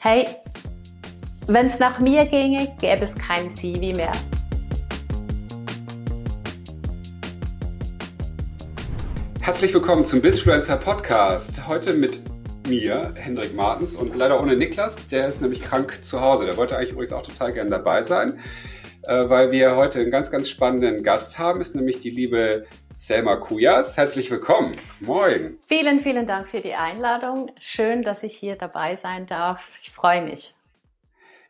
Hey, wenn es nach mir ginge, gäbe es kein CV mehr. Herzlich willkommen zum Bisfluencer Podcast. Heute mit mir, Hendrik Martens, und leider ohne Niklas. Der ist nämlich krank zu Hause. Der wollte eigentlich übrigens auch total gerne dabei sein, äh, weil wir heute einen ganz, ganz spannenden Gast haben. Ist nämlich die liebe Selma Kujas. Herzlich willkommen. Moin. Vielen, vielen Dank für die Einladung. Schön, dass ich hier dabei sein darf. Ich freue mich.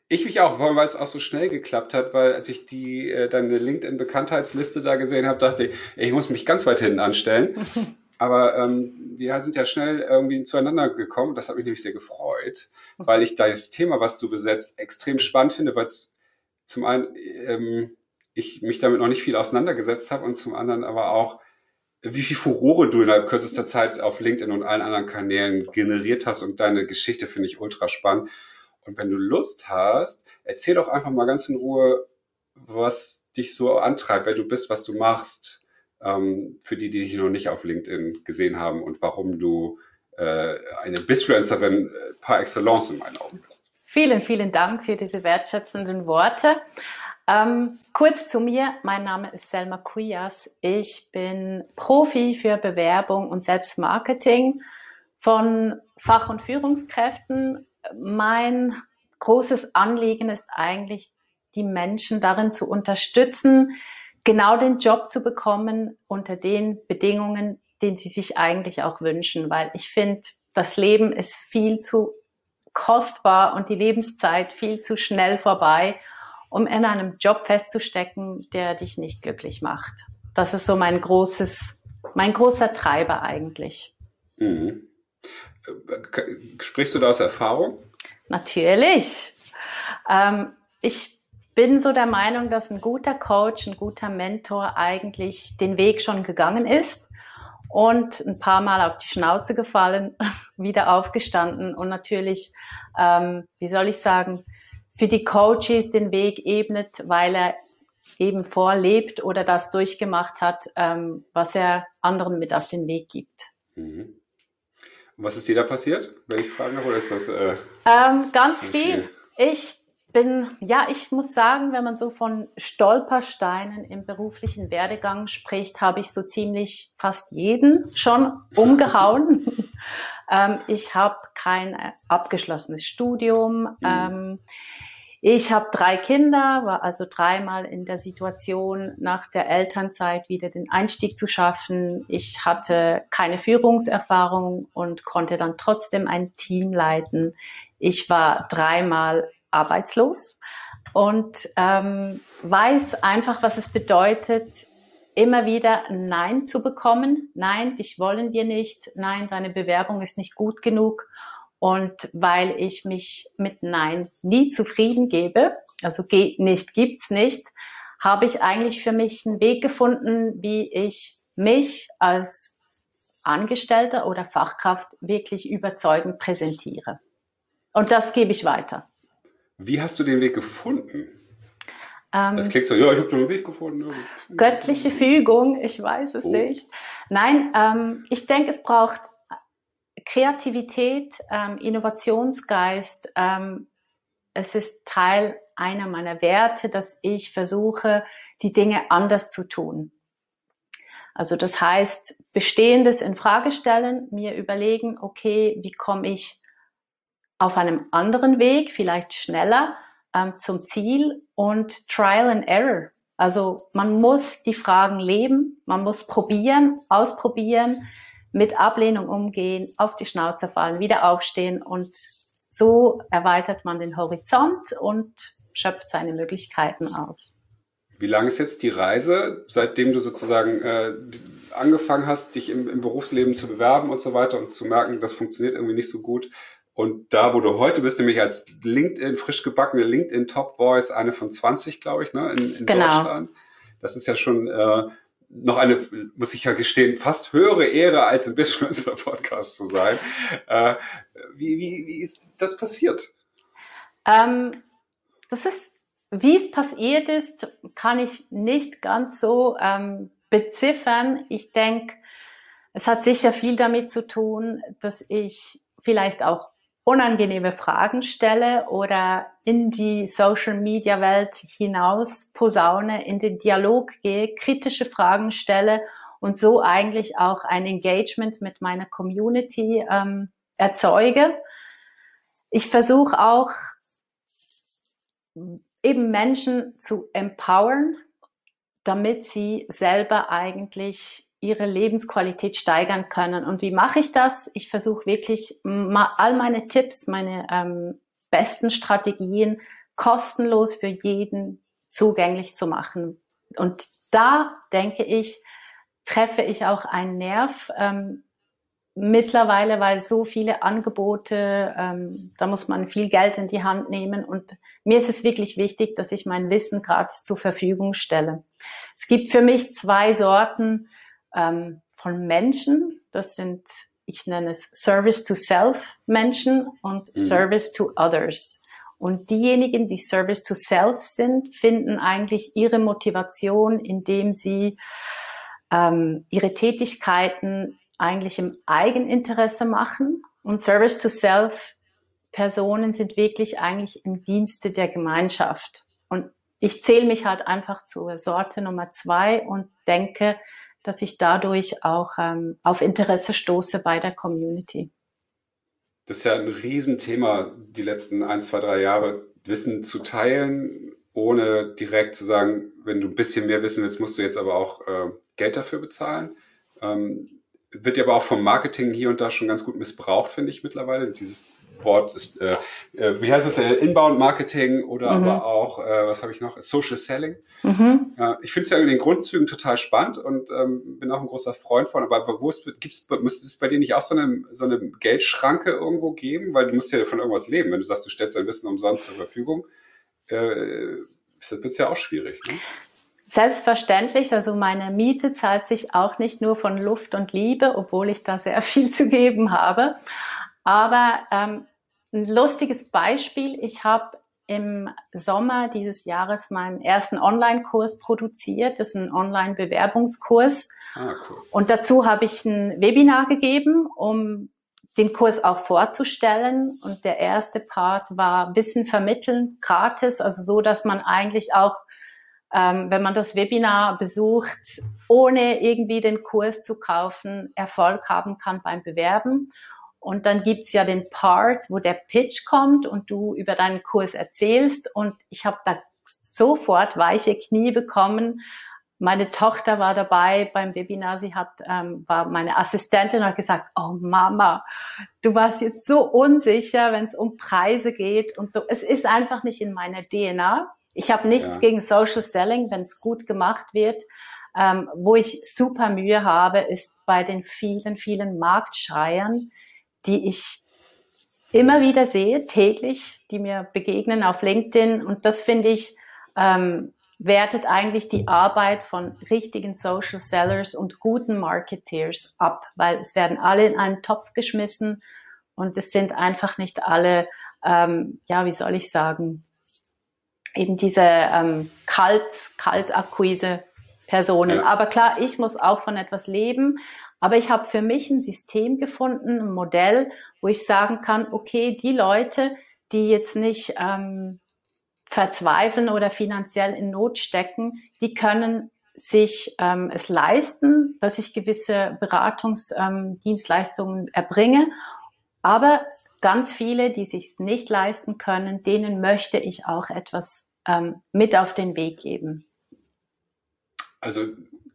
Ich mich auch, weil es auch so schnell geklappt hat, weil als ich die äh, deine LinkedIn-Bekanntheitsliste da gesehen habe, dachte ich, ich muss mich ganz weit hinten anstellen. Aber ähm, wir sind ja schnell irgendwie zueinander gekommen. Das hat mich nämlich sehr gefreut, weil ich das Thema, was du besetzt, extrem spannend finde, weil es zum einen ähm, ich mich damit noch nicht viel auseinandergesetzt habe und zum anderen aber auch, wie viel Furore du innerhalb kürzester Zeit auf LinkedIn und allen anderen Kanälen generiert hast und deine Geschichte finde ich ultra spannend. Und wenn du Lust hast, erzähl doch einfach mal ganz in Ruhe, was dich so antreibt, wer du bist, was du machst, ähm, für die, die dich noch nicht auf LinkedIn gesehen haben und warum du äh, eine Bisfluencerin äh, par excellence in meinen Augen bist. Vielen, vielen Dank für diese wertschätzenden Worte. Ähm, kurz zu mir, mein Name ist Selma Kuyas. Ich bin Profi für Bewerbung und Selbstmarketing von Fach- und Führungskräften. Mein großes Anliegen ist eigentlich, die Menschen darin zu unterstützen, genau den Job zu bekommen unter den Bedingungen, den sie sich eigentlich auch wünschen, weil ich finde, das Leben ist viel zu kostbar und die Lebenszeit viel zu schnell vorbei, um in einem Job festzustecken, der dich nicht glücklich macht. Das ist so mein großes, mein großer Treiber eigentlich. Mhm. Sprichst du da aus Erfahrung? Natürlich. Ähm, ich bin so der Meinung, dass ein guter Coach, ein guter Mentor eigentlich den Weg schon gegangen ist und ein paar Mal auf die Schnauze gefallen, wieder aufgestanden und natürlich, ähm, wie soll ich sagen, für die Coaches den Weg ebnet, weil er eben vorlebt oder das durchgemacht hat, ähm, was er anderen mit auf den Weg gibt. Mhm. Was ist dir da passiert, wenn ich fragen darf, oder ist das? Äh, ähm, ganz viel. viel. Ich bin, ja, ich muss sagen, wenn man so von Stolpersteinen im beruflichen Werdegang spricht, habe ich so ziemlich fast jeden schon umgehauen. ähm, ich habe kein abgeschlossenes Studium. Mhm. Ähm, ich habe drei Kinder, war also dreimal in der Situation, nach der Elternzeit wieder den Einstieg zu schaffen. Ich hatte keine Führungserfahrung und konnte dann trotzdem ein Team leiten. Ich war dreimal arbeitslos und ähm, weiß einfach, was es bedeutet, immer wieder Nein zu bekommen. Nein, dich wollen wir nicht. Nein, deine Bewerbung ist nicht gut genug. Und weil ich mich mit Nein nie zufrieden gebe, also geht nicht, gibt's nicht, habe ich eigentlich für mich einen Weg gefunden, wie ich mich als Angestellter oder Fachkraft wirklich überzeugend präsentiere. Und das gebe ich weiter. Wie hast du den Weg gefunden? Ähm, das klingt so, ja, ich habe den Weg gefunden. Göttliche Fügung, ich weiß es oh. nicht. Nein, ähm, ich denke, es braucht Kreativität, ähm, Innovationsgeist, ähm, es ist Teil einer meiner Werte, dass ich versuche, die Dinge anders zu tun. Also das heißt, Bestehendes in Frage stellen, mir überlegen, okay, wie komme ich auf einem anderen Weg, vielleicht schneller ähm, zum Ziel und Trial and Error. Also man muss die Fragen leben, man muss probieren, ausprobieren, mit Ablehnung umgehen, auf die Schnauze fallen, wieder aufstehen und so erweitert man den Horizont und schöpft seine Möglichkeiten aus. Wie lang ist jetzt die Reise, seitdem du sozusagen äh, angefangen hast, dich im, im, Berufsleben zu bewerben und so weiter und zu merken, das funktioniert irgendwie nicht so gut? Und da, wo du heute bist, nämlich als LinkedIn, frisch gebackene LinkedIn Top Voice, eine von 20, glaube ich, ne, in, in genau. Deutschland. Das ist ja schon äh, noch eine, muss ich ja gestehen, fast höhere Ehre als im Business Podcast zu sein. Äh, wie, wie, wie ist das passiert? Ähm, das ist, wie es passiert ist, kann ich nicht ganz so ähm, beziffern. Ich denke, es hat sicher viel damit zu tun, dass ich vielleicht auch unangenehme Fragen stelle oder in die Social-Media-Welt hinaus posaune, in den Dialog gehe, kritische Fragen stelle und so eigentlich auch ein Engagement mit meiner Community ähm, erzeuge. Ich versuche auch eben Menschen zu empowern, damit sie selber eigentlich ihre Lebensqualität steigern können. Und wie mache ich das? Ich versuche wirklich all meine Tipps, meine ähm, besten Strategien kostenlos für jeden zugänglich zu machen. Und da denke ich, treffe ich auch einen Nerv. Ähm, mittlerweile, weil so viele Angebote, ähm, da muss man viel Geld in die Hand nehmen und mir ist es wirklich wichtig, dass ich mein Wissen gratis zur Verfügung stelle. Es gibt für mich zwei Sorten ähm, von Menschen. Das sind, ich nenne es Service to Self Menschen und mhm. Service to Others. Und diejenigen, die Service to Self sind, finden eigentlich ihre Motivation, indem sie ähm, ihre Tätigkeiten eigentlich im Eigeninteresse machen. Und Service to Self Personen sind wirklich eigentlich im Dienste der Gemeinschaft. Und ich zähle mich halt einfach zur Sorte Nummer zwei und denke, dass ich dadurch auch ähm, auf Interesse stoße bei der Community. Das ist ja ein Riesenthema, die letzten ein, zwei, drei Jahre, Wissen zu teilen, ohne direkt zu sagen, wenn du ein bisschen mehr wissen willst, musst du jetzt aber auch äh, Geld dafür bezahlen. Ähm, wird ja aber auch vom Marketing hier und da schon ganz gut missbraucht, finde ich mittlerweile. Dieses Wort ist, äh, äh, wie heißt es, äh, Inbound Marketing oder mhm. aber auch, äh, was habe ich noch, Social Selling. Mhm. Äh, ich finde es ja in den Grundzügen total spannend und ähm, bin auch ein großer Freund von, aber bewusst gibt's, müsste es bei dir nicht auch so eine, so eine Geldschranke irgendwo geben, weil du musst ja von irgendwas leben. Wenn du sagst, du stellst dein Wissen umsonst zur Verfügung, äh, wird es ja auch schwierig. Ne? Selbstverständlich, also meine Miete zahlt sich auch nicht nur von Luft und Liebe, obwohl ich da sehr viel zu geben habe. Aber ähm, ein lustiges Beispiel, ich habe im Sommer dieses Jahres meinen ersten Online-Kurs produziert. Das ist ein Online-Bewerbungskurs. Ah, cool. Und dazu habe ich ein Webinar gegeben, um den Kurs auch vorzustellen. Und der erste Part war Wissen vermitteln, gratis, also so, dass man eigentlich auch, ähm, wenn man das Webinar besucht, ohne irgendwie den Kurs zu kaufen, Erfolg haben kann beim Bewerben. Und dann gibt's ja den Part, wo der Pitch kommt und du über deinen Kurs erzählst. Und ich habe da sofort weiche Knie bekommen. Meine Tochter war dabei beim Webinar. Sie hat, ähm, war meine Assistentin und hat gesagt, oh Mama, du warst jetzt so unsicher, wenn es um Preise geht und so. Es ist einfach nicht in meiner DNA. Ich habe nichts ja. gegen Social Selling, wenn es gut gemacht wird. Ähm, wo ich super Mühe habe, ist bei den vielen, vielen Marktschreiern, die ich immer wieder sehe, täglich, die mir begegnen auf LinkedIn. Und das finde ich, ähm, wertet eigentlich die Arbeit von richtigen Social Sellers und guten Marketeers ab, weil es werden alle in einen Topf geschmissen und es sind einfach nicht alle, ähm, ja, wie soll ich sagen, eben diese ähm, Kalt, Kaltakquise Personen. Ja. Aber klar, ich muss auch von etwas leben. Aber ich habe für mich ein System gefunden, ein Modell, wo ich sagen kann, okay, die Leute, die jetzt nicht ähm, verzweifeln oder finanziell in Not stecken, die können sich ähm, es leisten, dass ich gewisse Beratungsdienstleistungen ähm, erbringe. Aber ganz viele, die sich nicht leisten können, denen möchte ich auch etwas ähm, mit auf den Weg geben. Also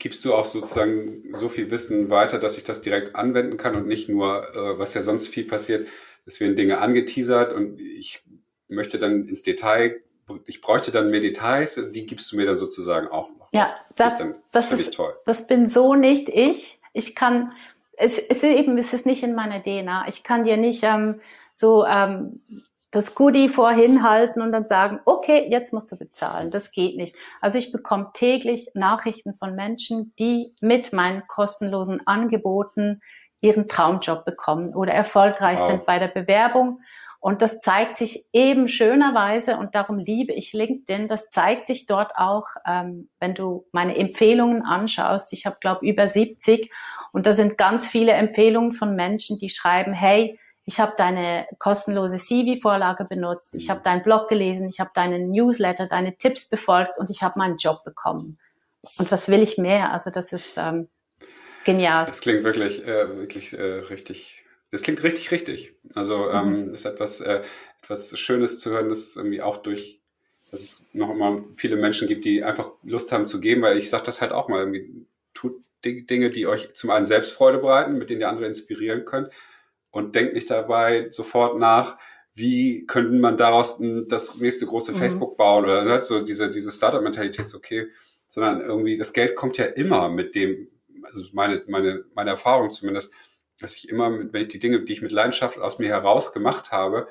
gibst du auch sozusagen so viel Wissen weiter, dass ich das direkt anwenden kann und nicht nur, äh, was ja sonst viel passiert, es werden Dinge angeteasert und ich möchte dann ins Detail, ich bräuchte dann mehr Details, die gibst du mir dann sozusagen auch noch. Ja, das, das, das, das ist toll. Das bin so nicht ich. Ich kann, es, es ist eben, es ist nicht in meiner DNA. Ich kann dir nicht ähm, so ähm, das Goodie vorhin halten und dann sagen, okay, jetzt musst du bezahlen. Das geht nicht. Also ich bekomme täglich Nachrichten von Menschen, die mit meinen kostenlosen Angeboten ihren Traumjob bekommen oder erfolgreich wow. sind bei der Bewerbung. Und das zeigt sich eben schönerweise, und darum liebe ich LinkedIn, das zeigt sich dort auch, ähm, wenn du meine Empfehlungen anschaust. Ich habe, glaube über 70 und da sind ganz viele Empfehlungen von Menschen, die schreiben, hey, ich habe deine kostenlose CV-Vorlage benutzt, ich habe deinen Blog gelesen, ich habe deinen Newsletter, deine Tipps befolgt und ich habe meinen Job bekommen. Und was will ich mehr? Also das ist ähm, genial. Das klingt wirklich, äh, wirklich äh, richtig. Das klingt richtig, richtig. Also ähm, mhm. ist etwas, äh, etwas Schönes zu hören, dass irgendwie auch durch, dass es noch immer viele Menschen gibt, die einfach Lust haben zu geben, weil ich sage das halt auch mal, irgendwie, tut Dinge, die euch zum einen Selbstfreude bereiten, mit denen ihr andere inspirieren könnt und denkt nicht dabei sofort nach, wie könnte man daraus das nächste große mhm. Facebook bauen oder ne, so diese, diese Startup-Mentalität ist okay, sondern irgendwie das Geld kommt ja immer mit dem, also meine, meine, meine Erfahrung zumindest, dass ich immer, mit, wenn ich die Dinge, die ich mit Leidenschaft aus mir heraus gemacht habe,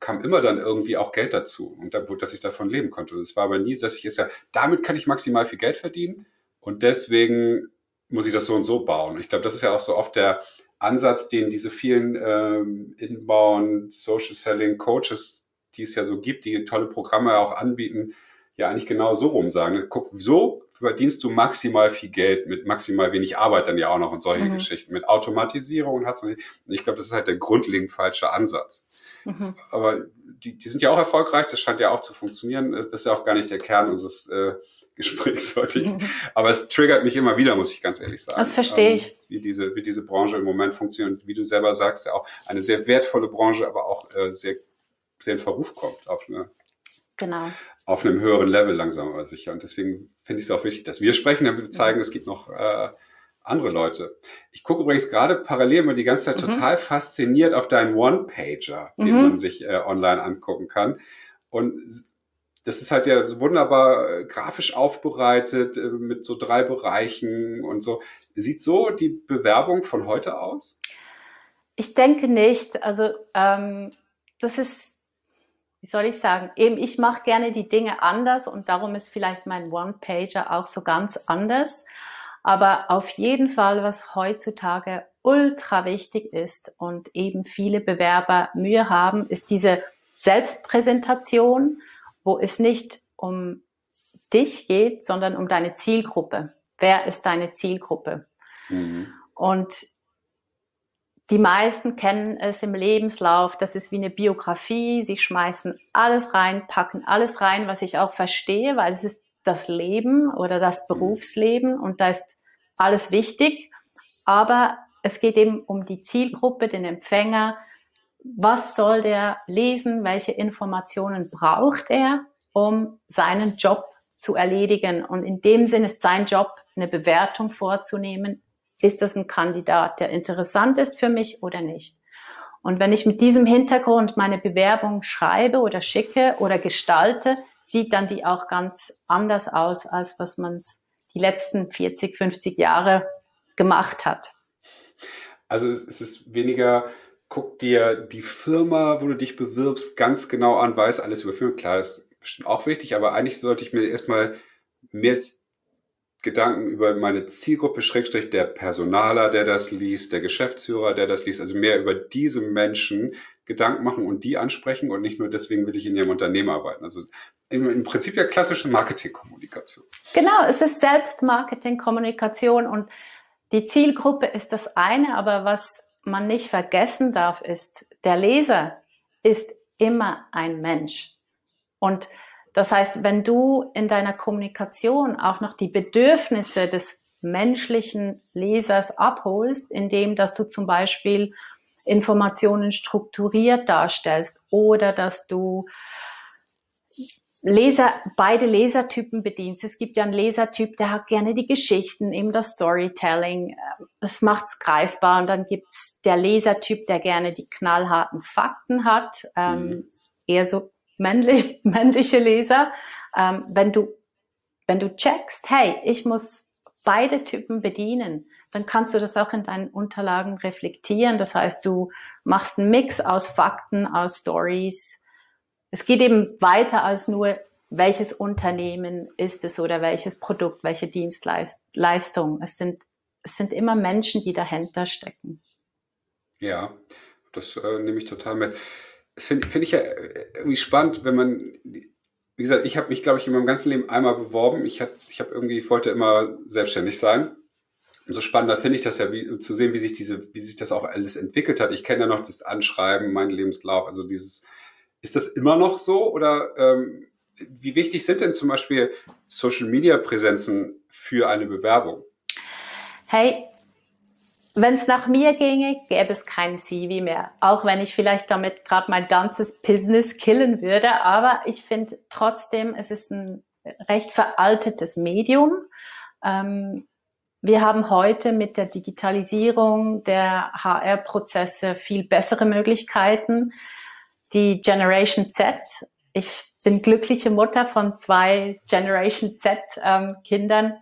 kam immer dann irgendwie auch Geld dazu und da, dass ich davon leben konnte. Und es war aber nie, dass ich es ja, damit kann ich maximal viel Geld verdienen und deswegen muss ich das so und so bauen. Ich glaube, das ist ja auch so oft der Ansatz, den diese vielen ähm, Inbound Social Selling Coaches, die es ja so gibt, die tolle Programme auch anbieten, ja eigentlich genau so rum sagen. Guck, so verdienst du maximal viel Geld mit maximal wenig Arbeit dann ja auch noch und solche mhm. Geschichten. Mit Automatisierung und hast du, und ich glaube, das ist halt der grundlegend falsche Ansatz. Mhm. Aber die, die sind ja auch erfolgreich, das scheint ja auch zu funktionieren. Das ist ja auch gar nicht der Kern unseres äh, Gesprächs heute. Ich, aber es triggert mich immer wieder, muss ich ganz ehrlich sagen. Das verstehe ich. Ähm, wie diese, wie diese Branche im Moment funktioniert. Wie du selber sagst, ja auch eine sehr wertvolle Branche, aber auch äh, sehr, sehr in Verruf kommt auf eine, genau. auf einem höheren Level langsam aber sicher. Und deswegen finde ich es auch wichtig, dass wir sprechen, damit wir zeigen, es gibt noch äh, andere Leute. Ich gucke übrigens gerade parallel mal die ganze Zeit mhm. total fasziniert auf deinen One-Pager, den mhm. man sich äh, online angucken kann. Und das ist halt ja so wunderbar äh, grafisch aufbereitet äh, mit so drei Bereichen und so. Sieht so die Bewerbung von heute aus? Ich denke nicht. Also ähm, das ist, wie soll ich sagen, eben ich mache gerne die Dinge anders und darum ist vielleicht mein One-Pager auch so ganz anders. Aber auf jeden Fall, was heutzutage ultra wichtig ist und eben viele Bewerber Mühe haben, ist diese Selbstpräsentation wo es nicht um dich geht, sondern um deine Zielgruppe. Wer ist deine Zielgruppe? Mhm. Und die meisten kennen es im Lebenslauf, das ist wie eine Biografie, sie schmeißen alles rein, packen alles rein, was ich auch verstehe, weil es ist das Leben oder das mhm. Berufsleben und da ist alles wichtig, aber es geht eben um die Zielgruppe, den Empfänger, was soll der lesen, welche Informationen braucht er, um seinen Job zu erledigen. Und in dem Sinn ist sein Job, eine Bewertung vorzunehmen. Ist das ein Kandidat, der interessant ist für mich oder nicht? Und wenn ich mit diesem Hintergrund meine Bewerbung schreibe oder schicke oder gestalte, sieht dann die auch ganz anders aus, als was man die letzten 40, 50 Jahre gemacht hat. Also es ist weniger guck dir die Firma, wo du dich bewirbst, ganz genau an, weiß alles über Firmen. Klar, das ist bestimmt auch wichtig, aber eigentlich sollte ich mir erstmal mehr Gedanken über meine Zielgruppe, Schrägstrich der Personaler, der das liest, der Geschäftsführer, der das liest, also mehr über diese Menschen Gedanken machen und die ansprechen und nicht nur deswegen will ich in ihrem Unternehmen arbeiten. Also im, im Prinzip ja klassische Marketingkommunikation. Genau, es ist Selbstmarketingkommunikation und die Zielgruppe ist das eine, aber was man nicht vergessen darf, ist, der Leser ist immer ein Mensch. Und das heißt, wenn du in deiner Kommunikation auch noch die Bedürfnisse des menschlichen Lesers abholst, indem dass du zum Beispiel Informationen strukturiert darstellst oder dass du Leser, beide Lesertypen bedienst. Es gibt ja einen Lesertyp, der hat gerne die Geschichten, eben das Storytelling. Das macht's greifbar. Und dann gibt's der Lesertyp, der gerne die knallharten Fakten hat. Ähm, mhm. Eher so männlich, männliche Leser. Ähm, wenn du, wenn du checkst, hey, ich muss beide Typen bedienen, dann kannst du das auch in deinen Unterlagen reflektieren. Das heißt, du machst einen Mix aus Fakten, aus Stories, es geht eben weiter als nur, welches Unternehmen ist es oder welches Produkt, welche Dienstleistung. Es sind, es sind immer Menschen, die dahinter stecken. Ja, das äh, nehme ich total mit. Das finde find ich ja irgendwie spannend, wenn man, wie gesagt, ich habe mich, glaube ich, in meinem ganzen Leben einmal beworben. Ich, hab, ich hab irgendwie, wollte immer selbstständig sein umso spannender finde ich das ja, wie, zu sehen, wie sich diese, wie sich das auch alles entwickelt hat. Ich kenne ja noch das Anschreiben, mein Lebenslauf, also dieses, ist das immer noch so oder ähm, wie wichtig sind denn zum Beispiel Social Media Präsenzen für eine Bewerbung? Hey, wenn es nach mir ginge, gäbe es kein CV mehr. Auch wenn ich vielleicht damit gerade mein ganzes Business killen würde. Aber ich finde trotzdem, es ist ein recht veraltetes Medium. Ähm, wir haben heute mit der Digitalisierung der HR-Prozesse viel bessere Möglichkeiten. Die Generation Z, ich bin glückliche Mutter von zwei Generation Z ähm, Kindern,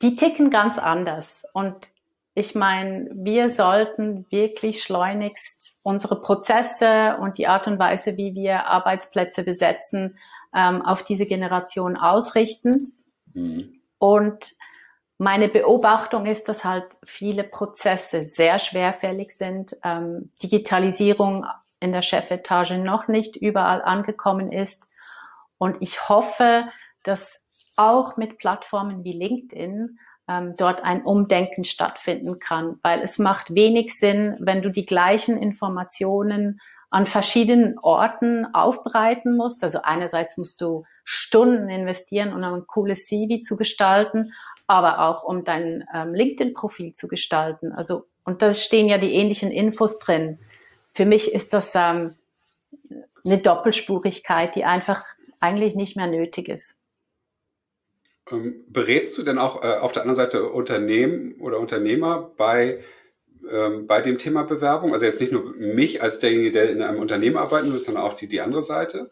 die ticken ganz anders. Und ich meine, wir sollten wirklich schleunigst unsere Prozesse und die Art und Weise, wie wir Arbeitsplätze besetzen, ähm, auf diese Generation ausrichten. Mhm. Und meine Beobachtung ist, dass halt viele Prozesse sehr schwerfällig sind, ähm, Digitalisierung in der Chefetage noch nicht überall angekommen ist. Und ich hoffe, dass auch mit Plattformen wie LinkedIn ähm, dort ein Umdenken stattfinden kann, weil es macht wenig Sinn, wenn du die gleichen Informationen an verschiedenen Orten aufbereiten musst. Also einerseits musst du Stunden investieren, um ein cooles CV zu gestalten, aber auch um dein ähm, LinkedIn-Profil zu gestalten. Also und da stehen ja die ähnlichen Infos drin. Für mich ist das ähm, eine Doppelspurigkeit, die einfach eigentlich nicht mehr nötig ist. Ähm, berätst du denn auch äh, auf der anderen Seite Unternehmen oder Unternehmer bei, ähm, bei dem Thema Bewerbung? Also jetzt nicht nur mich als derjenige, der in einem Unternehmen arbeiten muss, sondern auch die, die andere Seite?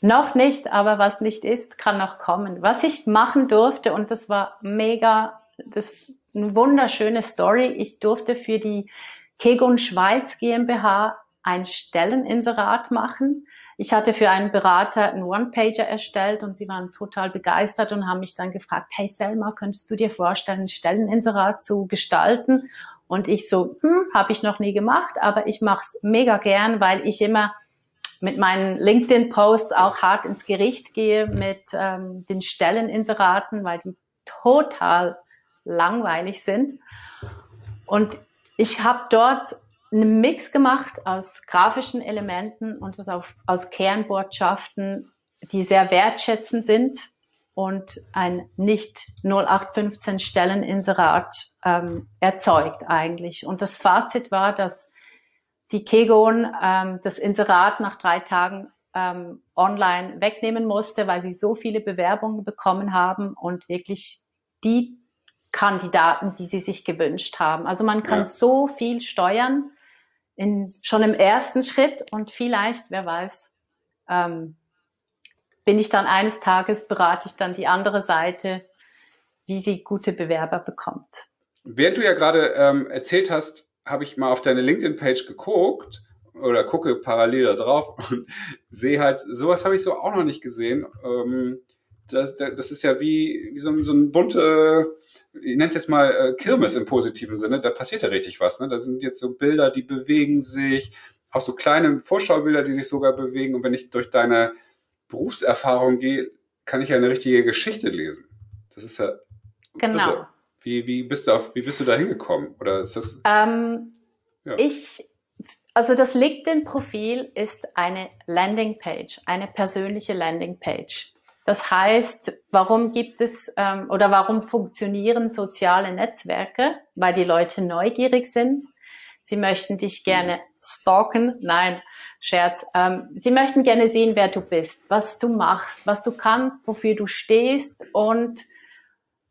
Noch nicht, aber was nicht ist, kann noch kommen. Was ich machen durfte, und das war mega, das ist eine wunderschöne Story. Ich durfte für die Kegon Schweiz GmbH ein Stelleninserat machen. Ich hatte für einen Berater einen One-Pager erstellt und sie waren total begeistert und haben mich dann gefragt, hey Selma, könntest du dir vorstellen, ein Stelleninserat zu gestalten? Und ich so, hm, habe ich noch nie gemacht, aber ich mache es mega gern, weil ich immer mit meinen LinkedIn-Posts auch hart ins Gericht gehe mit ähm, den Stelleninseraten, weil die total langweilig sind. Und ich habe dort einen Mix gemacht aus grafischen Elementen und aus, aus Kernbotschaften, die sehr wertschätzend sind und ein nicht 0815 Stelleninserat ähm, erzeugt eigentlich. Und das Fazit war, dass die Kegon ähm, das Inserat nach drei Tagen ähm, online wegnehmen musste, weil sie so viele Bewerbungen bekommen haben und wirklich die Kandidaten, die sie sich gewünscht haben. Also man kann ja. so viel steuern in, schon im ersten Schritt und vielleicht, wer weiß, ähm, bin ich dann eines Tages, berate ich dann die andere Seite, wie sie gute Bewerber bekommt. Während du ja gerade ähm, erzählt hast, habe ich mal auf deine LinkedIn-Page geguckt oder gucke parallel da drauf und sehe halt, sowas habe ich so auch noch nicht gesehen. Ähm, das, das ist ja wie, wie so, ein, so ein bunte ich nenne es jetzt mal äh, Kirmes im positiven Sinne, da passiert ja richtig was. Ne? Da sind jetzt so Bilder, die bewegen sich, auch so kleine Vorschaubilder, die sich sogar bewegen. Und wenn ich durch deine Berufserfahrung gehe, kann ich ja eine richtige Geschichte lesen. Das ist ja. Genau. Wie, wie, bist du auf, wie bist du da hingekommen? Oder ist das. Ähm, ja. Ich, also das LinkedIn-Profil ist eine Landingpage, eine persönliche Landingpage. Das heißt, warum gibt es ähm, oder warum funktionieren soziale Netzwerke? Weil die Leute neugierig sind. Sie möchten dich gerne stalken. Nein, Scherz. Ähm, sie möchten gerne sehen, wer du bist, was du machst, was du kannst, wofür du stehst. Und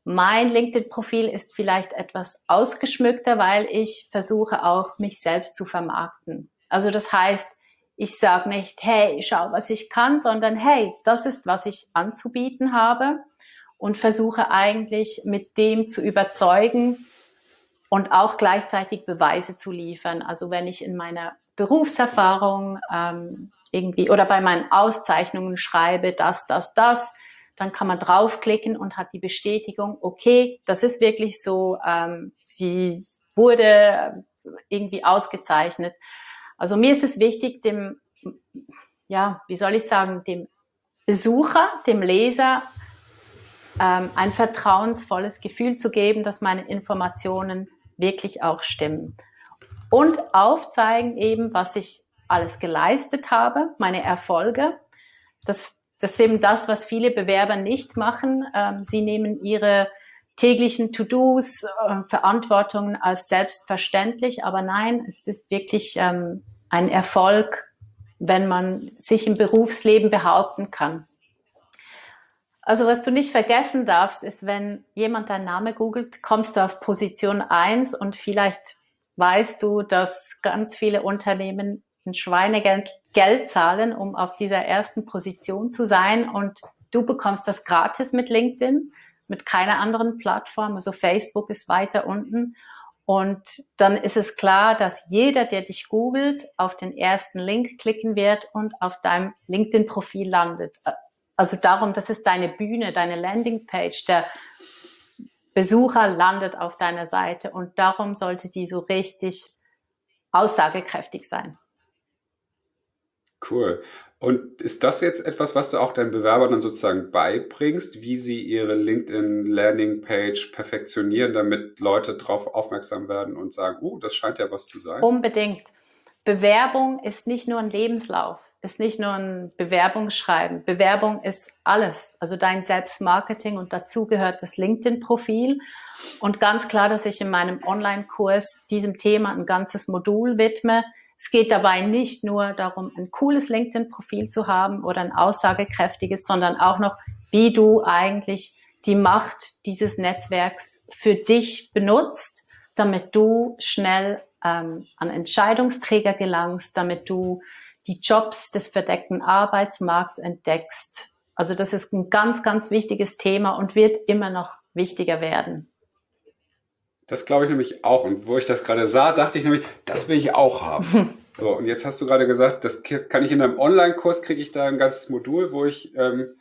mein LinkedIn-Profil ist vielleicht etwas ausgeschmückter, weil ich versuche auch, mich selbst zu vermarkten. Also das heißt, ich sage nicht, hey, schau, was ich kann, sondern hey, das ist, was ich anzubieten habe und versuche eigentlich mit dem zu überzeugen und auch gleichzeitig Beweise zu liefern. Also wenn ich in meiner Berufserfahrung ähm, irgendwie oder bei meinen Auszeichnungen schreibe, das, das, das, dann kann man draufklicken und hat die Bestätigung, okay, das ist wirklich so, ähm, sie wurde irgendwie ausgezeichnet. Also mir ist es wichtig, dem, ja, wie soll ich sagen, dem Besucher, dem Leser ähm, ein vertrauensvolles Gefühl zu geben, dass meine Informationen wirklich auch stimmen. Und aufzeigen eben, was ich alles geleistet habe, meine Erfolge. Das, das ist eben das, was viele Bewerber nicht machen. Ähm, sie nehmen ihre täglichen To-Dos, äh, Verantwortungen als selbstverständlich, aber nein, es ist wirklich ähm, ein Erfolg, wenn man sich im Berufsleben behaupten kann. Also was du nicht vergessen darfst, ist, wenn jemand deinen Namen googelt, kommst du auf Position 1 und vielleicht weißt du, dass ganz viele Unternehmen ein Schweinegeld Geld zahlen, um auf dieser ersten Position zu sein. Und du bekommst das gratis mit LinkedIn, mit keiner anderen Plattform. Also Facebook ist weiter unten. Und dann ist es klar, dass jeder, der dich googelt, auf den ersten Link klicken wird und auf deinem LinkedIn-Profil landet. Also darum, das ist deine Bühne, deine Landingpage. Der Besucher landet auf deiner Seite und darum sollte die so richtig aussagekräftig sein. Cool. Und ist das jetzt etwas, was du auch deinen Bewerbern dann sozusagen beibringst, wie sie ihre LinkedIn Landingpage perfektionieren, damit Leute darauf aufmerksam werden und sagen, oh, das scheint ja was zu sein? Unbedingt. Bewerbung ist nicht nur ein Lebenslauf ist nicht nur ein Bewerbungsschreiben. Bewerbung ist alles. Also dein Selbstmarketing und dazu gehört das LinkedIn-Profil. Und ganz klar, dass ich in meinem Online-Kurs diesem Thema ein ganzes Modul widme. Es geht dabei nicht nur darum, ein cooles LinkedIn-Profil zu haben oder ein aussagekräftiges, sondern auch noch, wie du eigentlich die Macht dieses Netzwerks für dich benutzt, damit du schnell ähm, an Entscheidungsträger gelangst, damit du die Jobs des verdeckten Arbeitsmarkts entdeckst. Also das ist ein ganz, ganz wichtiges Thema und wird immer noch wichtiger werden. Das glaube ich nämlich auch. Und wo ich das gerade sah, dachte ich nämlich, das will ich auch haben. so, und jetzt hast du gerade gesagt, das kann ich in einem Online-Kurs, kriege ich da ein ganzes Modul, wo ich ähm,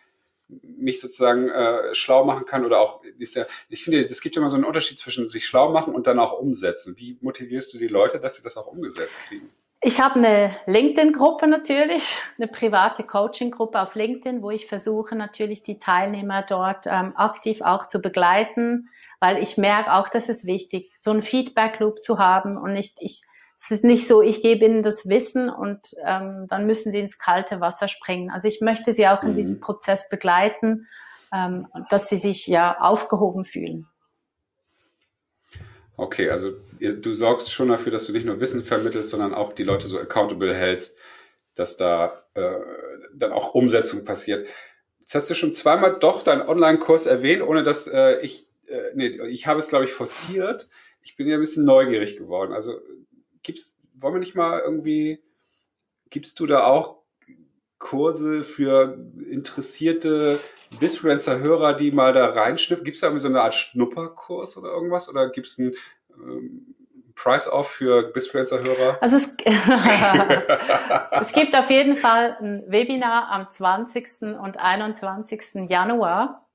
mich sozusagen äh, schlau machen kann oder auch, ist ja, ich finde, es gibt ja immer so einen Unterschied zwischen sich schlau machen und dann auch umsetzen. Wie motivierst du die Leute, dass sie das auch umgesetzt kriegen? Ich habe eine LinkedIn-Gruppe natürlich, eine private Coaching-Gruppe auf LinkedIn, wo ich versuche natürlich die Teilnehmer dort ähm, aktiv auch zu begleiten, weil ich merke auch, das ist wichtig, so einen Feedback-Loop zu haben und nicht ich. Es ist nicht so, ich gebe ihnen das Wissen und ähm, dann müssen sie ins kalte Wasser springen. Also ich möchte sie auch in mhm. diesem Prozess begleiten, ähm, dass sie sich ja aufgehoben fühlen. Okay, also du sorgst schon dafür, dass du nicht nur Wissen vermittelst, sondern auch die Leute so accountable hältst, dass da äh, dann auch Umsetzung passiert. Jetzt hast du schon zweimal doch deinen Online-Kurs erwähnt, ohne dass äh, ich, äh, nee, ich habe es, glaube ich, forciert. Ich bin ja ein bisschen neugierig geworden. Also gibt's, wollen wir nicht mal irgendwie, gibst du da auch Kurse für interessierte Bisfluencer-Hörer, die mal da reinschnüffeln? Gibt es da irgendwie so eine Art Schnupperkurs oder irgendwas? Oder gibt es einen ähm, Price-Off für Bisfluencer-Hörer? Also es, es gibt auf jeden Fall ein Webinar am 20. und 21. Januar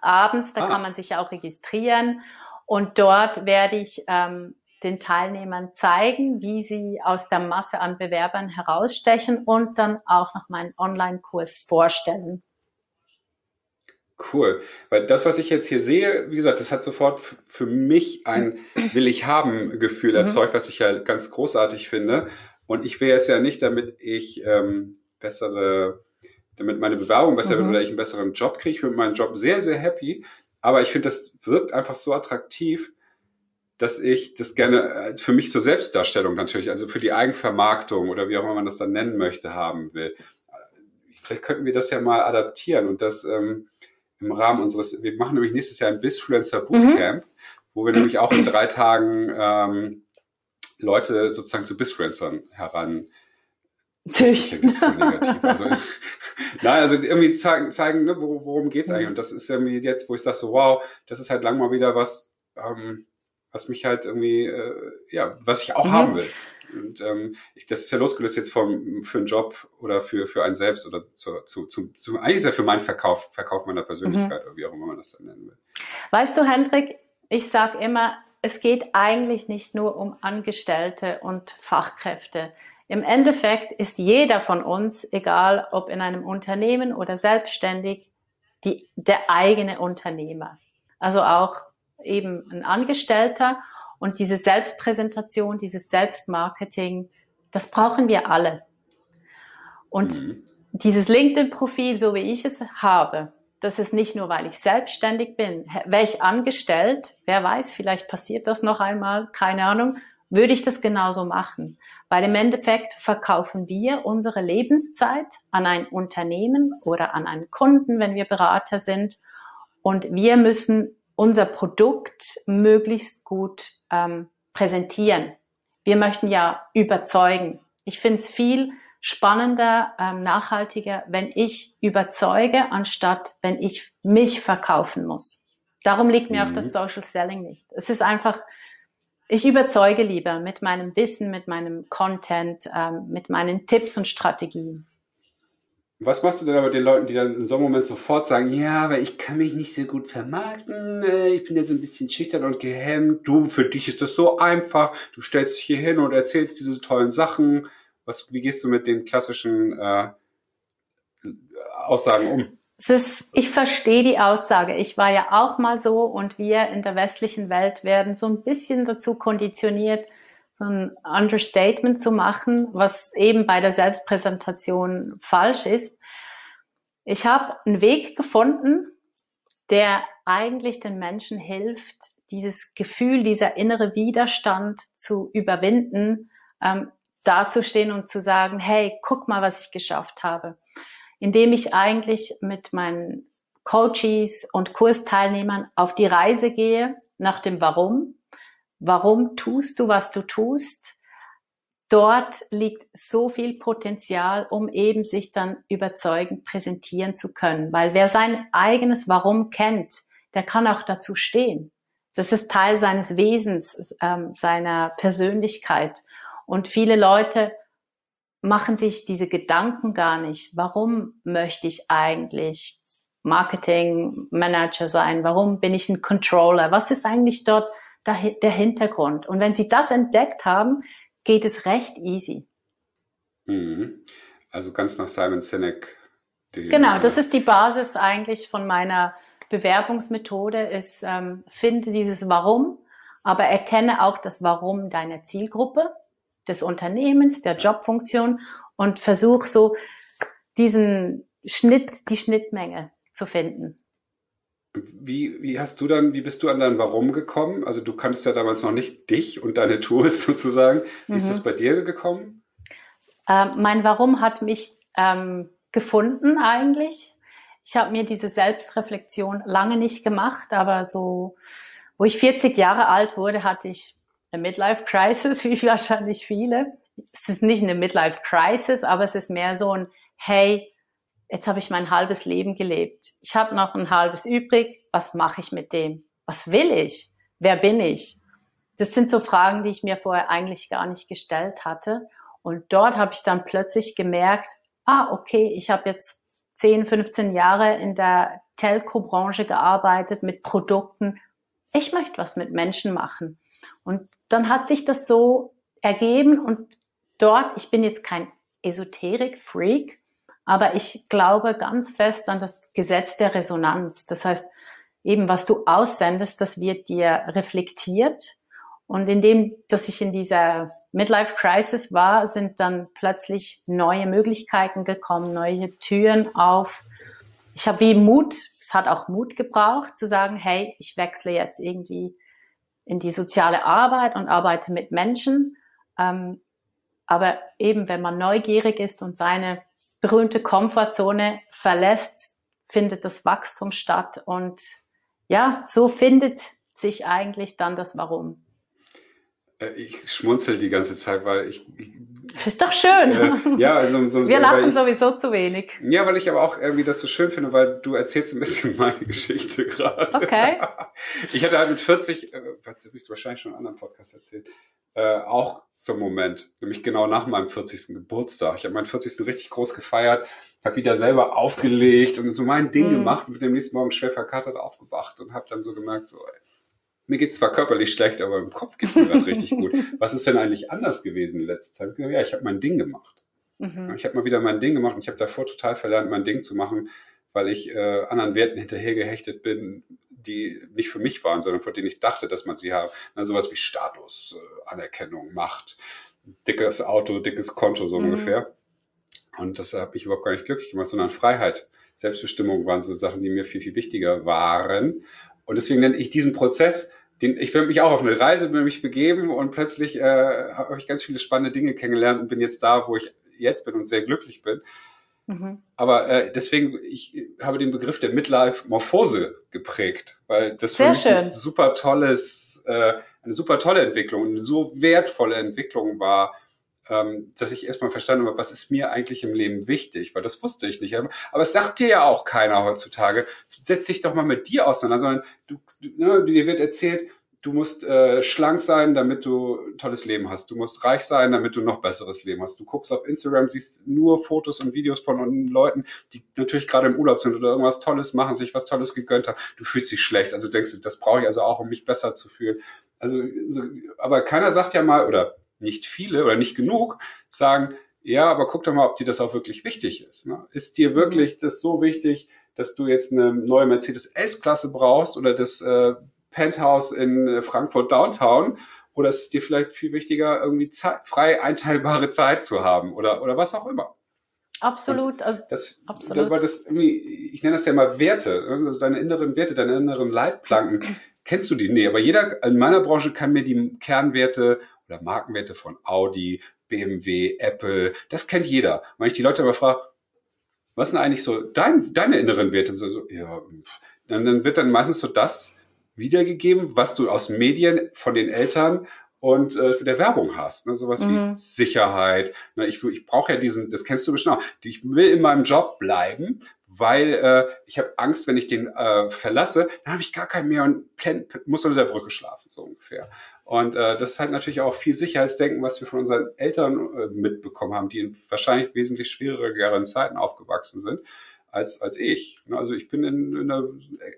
abends. Da ah. kann man sich auch registrieren. Und dort werde ich ähm, den Teilnehmern zeigen, wie sie aus der Masse an Bewerbern herausstechen und dann auch noch meinen Online-Kurs vorstellen. Cool. Weil das, was ich jetzt hier sehe, wie gesagt, das hat sofort für mich ein Will ich haben Gefühl mhm. erzeugt, was ich ja ganz großartig finde. Und ich will es ja nicht, damit ich ähm, bessere, damit meine Bewerbung besser mhm. wird oder ich einen besseren Job kriege. Ich bin mit meinem Job sehr, sehr happy. Aber ich finde, das wirkt einfach so attraktiv, dass ich das gerne also für mich zur Selbstdarstellung natürlich, also für die Eigenvermarktung oder wie auch immer man das dann nennen möchte, haben will. Vielleicht könnten wir das ja mal adaptieren und das ähm, im Rahmen unseres, wir machen nämlich nächstes Jahr ein Bisfluencer Bootcamp, mhm. wo wir nämlich auch in drei Tagen ähm, Leute sozusagen zu Bisfluencern heran Züchten. Also, nein, also irgendwie zeigen, zeigen ne, worum geht's eigentlich. Mhm. Und das ist irgendwie jetzt, wo ich sage so, wow, das ist halt lang mal wieder was, ähm, was mich halt irgendwie, äh, ja, was ich auch mhm. haben will. Und ähm, ich, das ist ja losgelöst jetzt vom, für einen Job oder für, für einen selbst oder zu, zu, zu, zu eigentlich ist ja für meinen Verkauf, Verkauf meiner Persönlichkeit mhm. oder wie auch immer man das dann nennen will. Weißt du, Hendrik, ich sage immer, es geht eigentlich nicht nur um Angestellte und Fachkräfte. Im Endeffekt ist jeder von uns, egal ob in einem Unternehmen oder selbstständig, die, der eigene Unternehmer. Also auch eben ein Angestellter und diese Selbstpräsentation, dieses Selbstmarketing, das brauchen wir alle. Und mhm. dieses LinkedIn-Profil, so wie ich es habe, das ist nicht nur, weil ich selbstständig bin. Wäre ich angestellt, wer weiß, vielleicht passiert das noch einmal, keine Ahnung, würde ich das genauso machen. Weil im Endeffekt verkaufen wir unsere Lebenszeit an ein Unternehmen oder an einen Kunden, wenn wir Berater sind. Und wir müssen unser Produkt möglichst gut ähm, präsentieren. Wir möchten ja überzeugen. Ich finde es viel spannender, ähm, nachhaltiger, wenn ich überzeuge, anstatt wenn ich mich verkaufen muss. Darum liegt mir mhm. auch das Social Selling nicht. Es ist einfach, ich überzeuge lieber mit meinem Wissen, mit meinem Content, ähm, mit meinen Tipps und Strategien. Was machst du denn aber den Leuten, die dann in so einem Moment sofort sagen, ja, aber ich kann mich nicht so gut vermarkten, äh, ich bin ja so ein bisschen schüchtern und gehemmt, du, für dich ist das so einfach, du stellst dich hier hin und erzählst diese tollen Sachen, was, wie gehst du mit den klassischen äh, Aussagen um? Es ist, ich verstehe die Aussage. Ich war ja auch mal so und wir in der westlichen Welt werden so ein bisschen dazu konditioniert, so ein Understatement zu machen, was eben bei der Selbstpräsentation falsch ist. Ich habe einen Weg gefunden, der eigentlich den Menschen hilft, dieses Gefühl, dieser innere Widerstand zu überwinden, ähm, dazustehen und zu sagen, hey, guck mal, was ich geschafft habe. Indem ich eigentlich mit meinen Coaches und Kursteilnehmern auf die Reise gehe nach dem Warum. Warum tust du, was du tust? Dort liegt so viel Potenzial, um eben sich dann überzeugend präsentieren zu können. Weil wer sein eigenes Warum kennt, der kann auch dazu stehen. Das ist Teil seines Wesens, ähm, seiner Persönlichkeit. Und viele Leute machen sich diese Gedanken gar nicht. Warum möchte ich eigentlich Marketing Manager sein? Warum bin ich ein Controller? Was ist eigentlich dort der Hintergrund? Und wenn sie das entdeckt haben, geht es recht easy. Mhm. Also ganz nach Simon Sinek. Genau, das ist die Basis eigentlich von meiner Bewerbungsmethode, ist ähm, finde dieses Warum, aber erkenne auch das Warum deiner Zielgruppe des Unternehmens, der Jobfunktion und versuch so diesen Schnitt, die Schnittmenge zu finden. Wie, wie hast du dann, wie bist du an dein Warum gekommen? Also du kanntest ja damals noch nicht dich und deine Tools sozusagen. Wie mhm. ist das bei dir gekommen? Ähm, mein Warum hat mich ähm, gefunden eigentlich. Ich habe mir diese Selbstreflexion lange nicht gemacht, aber so, wo ich 40 Jahre alt wurde, hatte ich eine Midlife Crisis, wie wahrscheinlich viele. Es ist nicht eine Midlife Crisis, aber es ist mehr so ein, hey, jetzt habe ich mein halbes Leben gelebt. Ich habe noch ein halbes übrig. Was mache ich mit dem? Was will ich? Wer bin ich? Das sind so Fragen, die ich mir vorher eigentlich gar nicht gestellt hatte. Und dort habe ich dann plötzlich gemerkt, ah, okay, ich habe jetzt 10, 15 Jahre in der Telco-Branche gearbeitet mit Produkten. Ich möchte was mit Menschen machen. Und dann hat sich das so ergeben und dort, ich bin jetzt kein Esoterik-Freak, aber ich glaube ganz fest an das Gesetz der Resonanz. Das heißt, eben was du aussendest, das wird dir reflektiert. Und indem, dass ich in dieser Midlife Crisis war, sind dann plötzlich neue Möglichkeiten gekommen, neue Türen auf. Ich habe wie Mut, es hat auch Mut gebraucht, zu sagen, hey, ich wechsle jetzt irgendwie in die soziale Arbeit und arbeite mit Menschen. Ähm, aber eben, wenn man neugierig ist und seine berühmte Komfortzone verlässt, findet das Wachstum statt. Und ja, so findet sich eigentlich dann das Warum. Äh, ich schmunzel die ganze Zeit, weil ich. Das ist doch schön. Äh, ja, also so, wir lachen ich, sowieso zu wenig. Ja, weil ich aber auch irgendwie das so schön finde, weil du erzählst ein bisschen meine Geschichte gerade. Okay. Ich hatte halt mit 40, äh, was habe ich wahrscheinlich schon in einem anderen Podcast erzählt, äh, auch zum Moment, nämlich genau nach meinem 40. Geburtstag. Ich habe meinen 40. richtig groß gefeiert, habe wieder selber aufgelegt und so mein Ding mm. gemacht, mit dem nächsten Morgen schwer verkatert aufgewacht und habe dann so gemerkt, so, ey, mir geht's zwar körperlich schlecht, aber im Kopf geht's mir gerade richtig gut. Was ist denn eigentlich anders gewesen in letzter Zeit? Ja, ich habe mein Ding gemacht. Mhm. Ich habe mal wieder mein Ding gemacht und ich habe davor total verlernt, mein Ding zu machen, weil ich äh, anderen Werten hinterhergehechtet bin, die nicht für mich waren, sondern von denen ich dachte, dass man sie haben. Na, sowas wie Status, äh, Anerkennung, Macht, dickes Auto, dickes Konto, so mhm. ungefähr. Und das hat mich überhaupt gar nicht glücklich gemacht, sondern Freiheit, Selbstbestimmung waren so Sachen, die mir viel, viel wichtiger waren. Und deswegen nenne ich diesen Prozess, den, ich will mich auch auf eine Reise mich begeben und plötzlich äh, habe ich ganz viele spannende Dinge kennengelernt und bin jetzt da, wo ich jetzt bin und sehr glücklich bin. Mhm. Aber äh, deswegen, ich habe den Begriff der Midlife-Morphose geprägt, weil das Sehr für mich schön. ein super tolles, äh, eine super tolle Entwicklung, eine so wertvolle Entwicklung war, ähm, dass ich erstmal verstanden habe, was ist mir eigentlich im Leben wichtig, weil das wusste ich nicht. Aber es sagt dir ja auch keiner heutzutage. Setz dich doch mal mit dir auseinander, sondern du, ne, dir wird erzählt, du musst äh, schlank sein, damit du ein tolles Leben hast. Du musst reich sein, damit du noch besseres Leben hast. Du guckst auf Instagram, siehst nur Fotos und Videos von Leuten, die natürlich gerade im Urlaub sind oder irgendwas Tolles machen, sich was Tolles gegönnt haben. Du fühlst dich schlecht. Also denkst du, das brauche ich also auch, um mich besser zu fühlen. Also, aber keiner sagt ja mal, oder nicht viele oder nicht genug, sagen, ja, aber guck doch mal, ob dir das auch wirklich wichtig ist. Ne? Ist dir wirklich das so wichtig, dass du jetzt eine neue Mercedes S-Klasse brauchst oder das äh, Penthouse in äh, Frankfurt Downtown oder ist es dir vielleicht viel wichtiger, irgendwie Zeit, frei einteilbare Zeit zu haben oder, oder was auch immer. Absolut. Also, das, absolut. Das, das ich nenne das ja mal Werte, also deine inneren Werte, deine inneren Leitplanken. Kennst du die? Nee, aber jeder in meiner Branche kann mir die Kernwerte oder Markenwerte von Audi, BMW, Apple, das kennt jeder. Wenn ich die Leute aber frage, was sind eigentlich so dein, deine inneren Werte? So, so, ja, dann, dann wird dann meistens so das wiedergegeben, was du aus Medien von den Eltern und äh, der Werbung hast. Ne? Sowas mhm. wie Sicherheit. Ne? Ich, ich brauche ja diesen, das kennst du bestimmt auch. Ich will in meinem Job bleiben, weil äh, ich habe Angst, wenn ich den äh, verlasse, dann habe ich gar keinen mehr und muss unter der Brücke schlafen, so ungefähr. Und äh, das ist halt natürlich auch viel Sicherheitsdenken, was wir von unseren Eltern äh, mitbekommen haben, die in wahrscheinlich wesentlich schwierigeren Zeiten aufgewachsen sind als, als ich. Ne, also ich bin in, in einer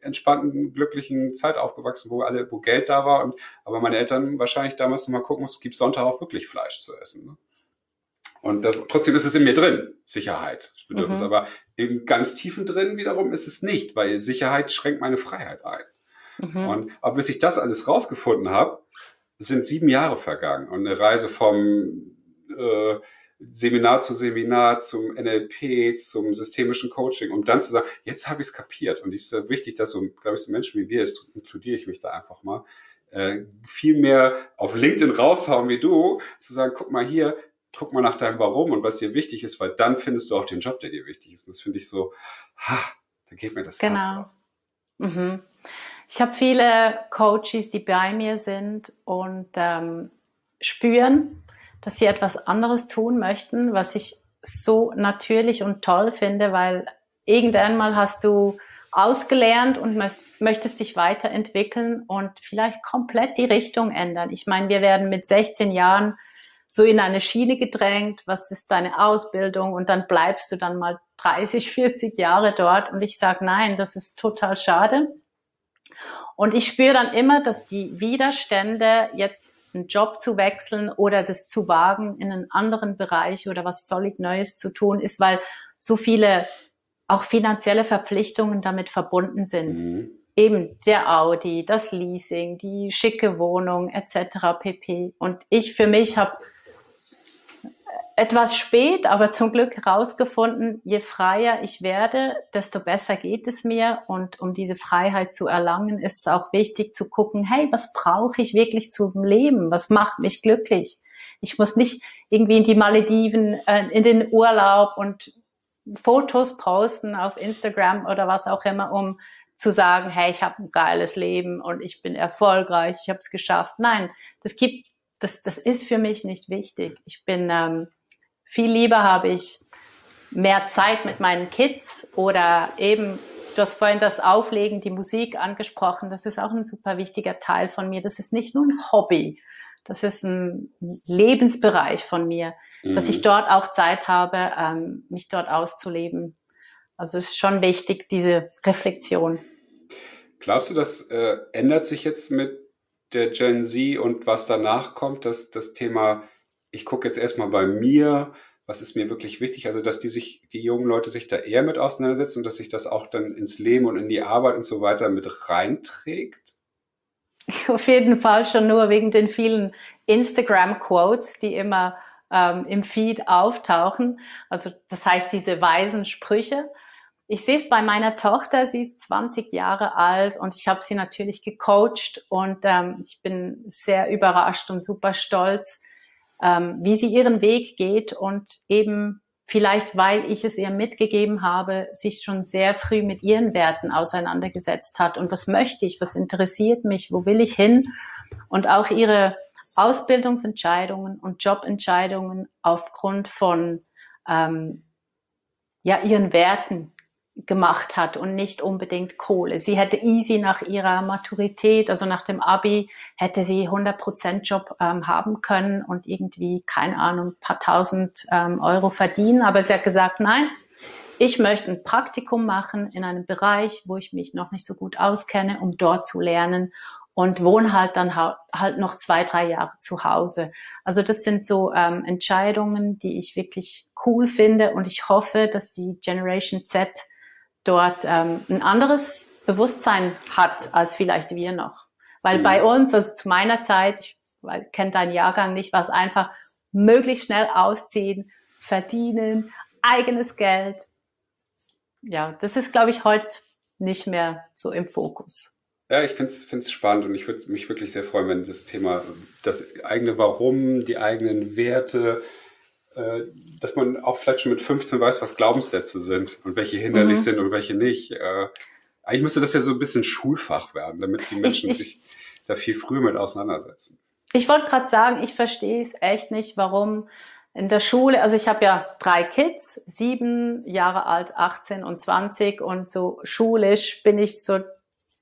entspannten, glücklichen Zeit aufgewachsen, wo alle, wo Geld da war, und, aber meine Eltern wahrscheinlich damals noch mal gucken mussten, gibt Sonntag auch wirklich Fleisch zu essen. Ne? Und das, trotzdem ist es in mir drin, Sicherheit, Bedürfnis. Mhm. Aber im ganz tiefen drin wiederum ist es nicht, weil Sicherheit schränkt meine Freiheit ein. Mhm. Und aber bis ich das alles rausgefunden habe, sind sieben Jahre vergangen und eine Reise vom äh, Seminar zu Seminar, zum NLP, zum systemischen Coaching, um dann zu sagen, jetzt habe ich es kapiert. Und es ist wichtig, dass so, glaube ich, so Menschen wie wir, jetzt inkludiere ich mich da einfach mal, äh, viel mehr auf LinkedIn raushauen wie du, zu sagen, guck mal hier, guck mal nach deinem Warum und was dir wichtig ist, weil dann findest du auch den Job, der dir wichtig ist. Und das finde ich so, ha, da geht mir das Genau. Mhm. Ich habe viele Coaches, die bei mir sind und ähm, spüren, dass sie etwas anderes tun möchten, was ich so natürlich und toll finde, weil irgendwann mal hast du ausgelernt und möchtest dich weiterentwickeln und vielleicht komplett die Richtung ändern. Ich meine, wir werden mit 16 Jahren so in eine Schiene gedrängt, was ist deine Ausbildung und dann bleibst du dann mal 30, 40 Jahre dort und ich sage, nein, das ist total schade. Und ich spüre dann immer, dass die Widerstände jetzt einen Job zu wechseln oder das zu wagen, in einen anderen Bereich oder was völlig Neues zu tun ist, weil so viele auch finanzielle Verpflichtungen damit verbunden sind. Mhm. Eben der Audi, das Leasing, die schicke Wohnung etc. pp. Und ich für mich habe etwas spät, aber zum Glück herausgefunden, je freier ich werde, desto besser geht es mir. Und um diese Freiheit zu erlangen, ist es auch wichtig zu gucken, hey, was brauche ich wirklich zum Leben? Was macht mich glücklich? Ich muss nicht irgendwie in die Malediven, äh, in den Urlaub und Fotos posten auf Instagram oder was auch immer, um zu sagen, hey, ich habe ein geiles Leben und ich bin erfolgreich, ich habe es geschafft. Nein, das gibt, das, das ist für mich nicht wichtig. Ich bin ähm, viel lieber habe ich mehr Zeit mit meinen Kids oder eben, du hast vorhin das Auflegen, die Musik angesprochen. Das ist auch ein super wichtiger Teil von mir. Das ist nicht nur ein Hobby. Das ist ein Lebensbereich von mir, mhm. dass ich dort auch Zeit habe, ähm, mich dort auszuleben. Also es ist schon wichtig, diese Reflexion. Glaubst du, das äh, ändert sich jetzt mit der Gen Z und was danach kommt, dass das Thema ich gucke jetzt erstmal bei mir, was ist mir wirklich wichtig? Also, dass die sich, die jungen Leute sich da eher mit auseinandersetzen und dass sich das auch dann ins Leben und in die Arbeit und so weiter mit reinträgt? Auf jeden Fall schon nur wegen den vielen Instagram-Quotes, die immer ähm, im Feed auftauchen. Also das heißt diese weisen Sprüche. Ich sehe es bei meiner Tochter, sie ist 20 Jahre alt und ich habe sie natürlich gecoacht und ähm, ich bin sehr überrascht und super stolz, ähm, wie sie ihren Weg geht und eben vielleicht, weil ich es ihr mitgegeben habe, sich schon sehr früh mit ihren Werten auseinandergesetzt hat. Und was möchte ich? Was interessiert mich? Wo will ich hin? Und auch ihre Ausbildungsentscheidungen und Jobentscheidungen aufgrund von ähm, ja, ihren Werten gemacht hat und nicht unbedingt Kohle. Sie hätte easy nach ihrer Maturität, also nach dem Abi, hätte sie 100% Job ähm, haben können und irgendwie, keine Ahnung, paar tausend ähm, Euro verdienen. Aber sie hat gesagt, nein, ich möchte ein Praktikum machen in einem Bereich, wo ich mich noch nicht so gut auskenne, um dort zu lernen und wohne halt dann halt noch zwei, drei Jahre zu Hause. Also das sind so ähm, Entscheidungen, die ich wirklich cool finde und ich hoffe, dass die Generation Z dort ähm, ein anderes Bewusstsein hat als vielleicht wir noch. Weil mhm. bei uns, also zu meiner Zeit, ich kenne deinen Jahrgang nicht, war es einfach möglichst schnell ausziehen, verdienen, eigenes Geld. Ja, das ist, glaube ich, heute nicht mehr so im Fokus. Ja, ich finde es spannend und ich würde mich wirklich sehr freuen, wenn das Thema, das eigene Warum, die eigenen Werte, dass man auch vielleicht schon mit 15 weiß, was Glaubenssätze sind und welche hinderlich mhm. sind und welche nicht. Äh, eigentlich müsste das ja so ein bisschen Schulfach werden, damit die Menschen ich, ich, sich da viel früher mit auseinandersetzen. Ich wollte gerade sagen, ich verstehe es echt nicht, warum in der Schule, also ich habe ja drei Kids, sieben Jahre alt, 18 und 20 und so schulisch bin ich so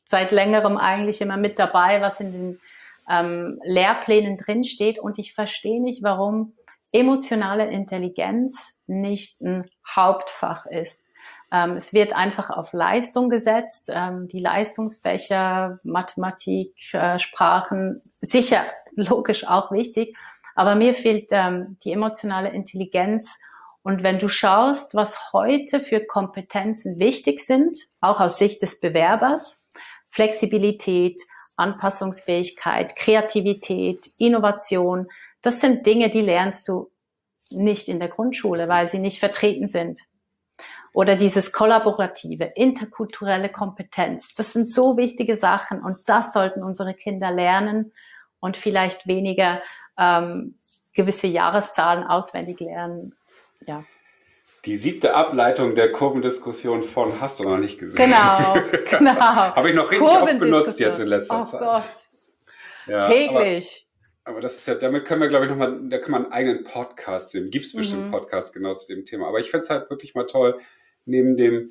seit längerem eigentlich immer mit dabei, was in den ähm, Lehrplänen drinsteht und ich verstehe nicht, warum emotionale Intelligenz nicht ein Hauptfach ist. Ähm, es wird einfach auf Leistung gesetzt. Ähm, die Leistungsfächer, Mathematik, äh, Sprachen, sicher logisch auch wichtig. Aber mir fehlt ähm, die emotionale Intelligenz. Und wenn du schaust, was heute für Kompetenzen wichtig sind, auch aus Sicht des Bewerbers, Flexibilität, Anpassungsfähigkeit, Kreativität, Innovation, das sind Dinge, die lernst du nicht in der Grundschule, weil sie nicht vertreten sind. Oder dieses kollaborative, interkulturelle Kompetenz. Das sind so wichtige Sachen und das sollten unsere Kinder lernen und vielleicht weniger ähm, gewisse Jahreszahlen auswendig lernen. Ja. Die siebte Ableitung der Kurvendiskussion von hast du noch nicht gesehen. Genau, genau. Habe ich noch richtig oft benutzt jetzt in letzter oh Zeit. Gott. Ja, Täglich. Aber das ist ja, damit können wir, glaube ich, nochmal, da kann man einen eigenen Podcast sehen. Gibt es bestimmt mhm. Podcasts genau zu dem Thema. Aber ich fände es halt wirklich mal toll, neben dem,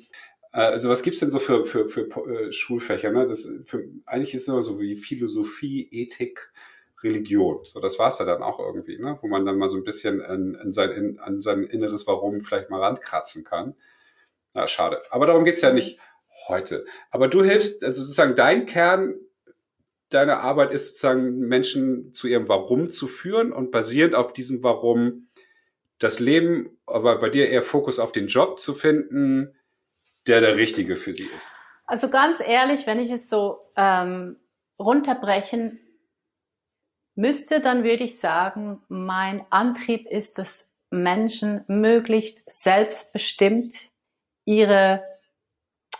äh, also was gibt's denn so für, für, für äh, Schulfächer? Ne? Das, für, eigentlich ist es immer so wie Philosophie, Ethik, Religion. So, das war's ja dann auch irgendwie, ne? wo man dann mal so ein bisschen an, an, sein, in, an sein inneres Warum vielleicht mal rankratzen kann. Na, schade. Aber darum geht's ja nicht heute. Aber du hilfst, also sozusagen dein Kern deine Arbeit ist sozusagen Menschen zu ihrem Warum zu führen und basierend auf diesem Warum das Leben, aber bei dir eher Fokus auf den Job zu finden, der der richtige für sie ist. Also ganz ehrlich, wenn ich es so ähm, runterbrechen müsste, dann würde ich sagen, mein Antrieb ist, dass Menschen möglichst selbstbestimmt ihre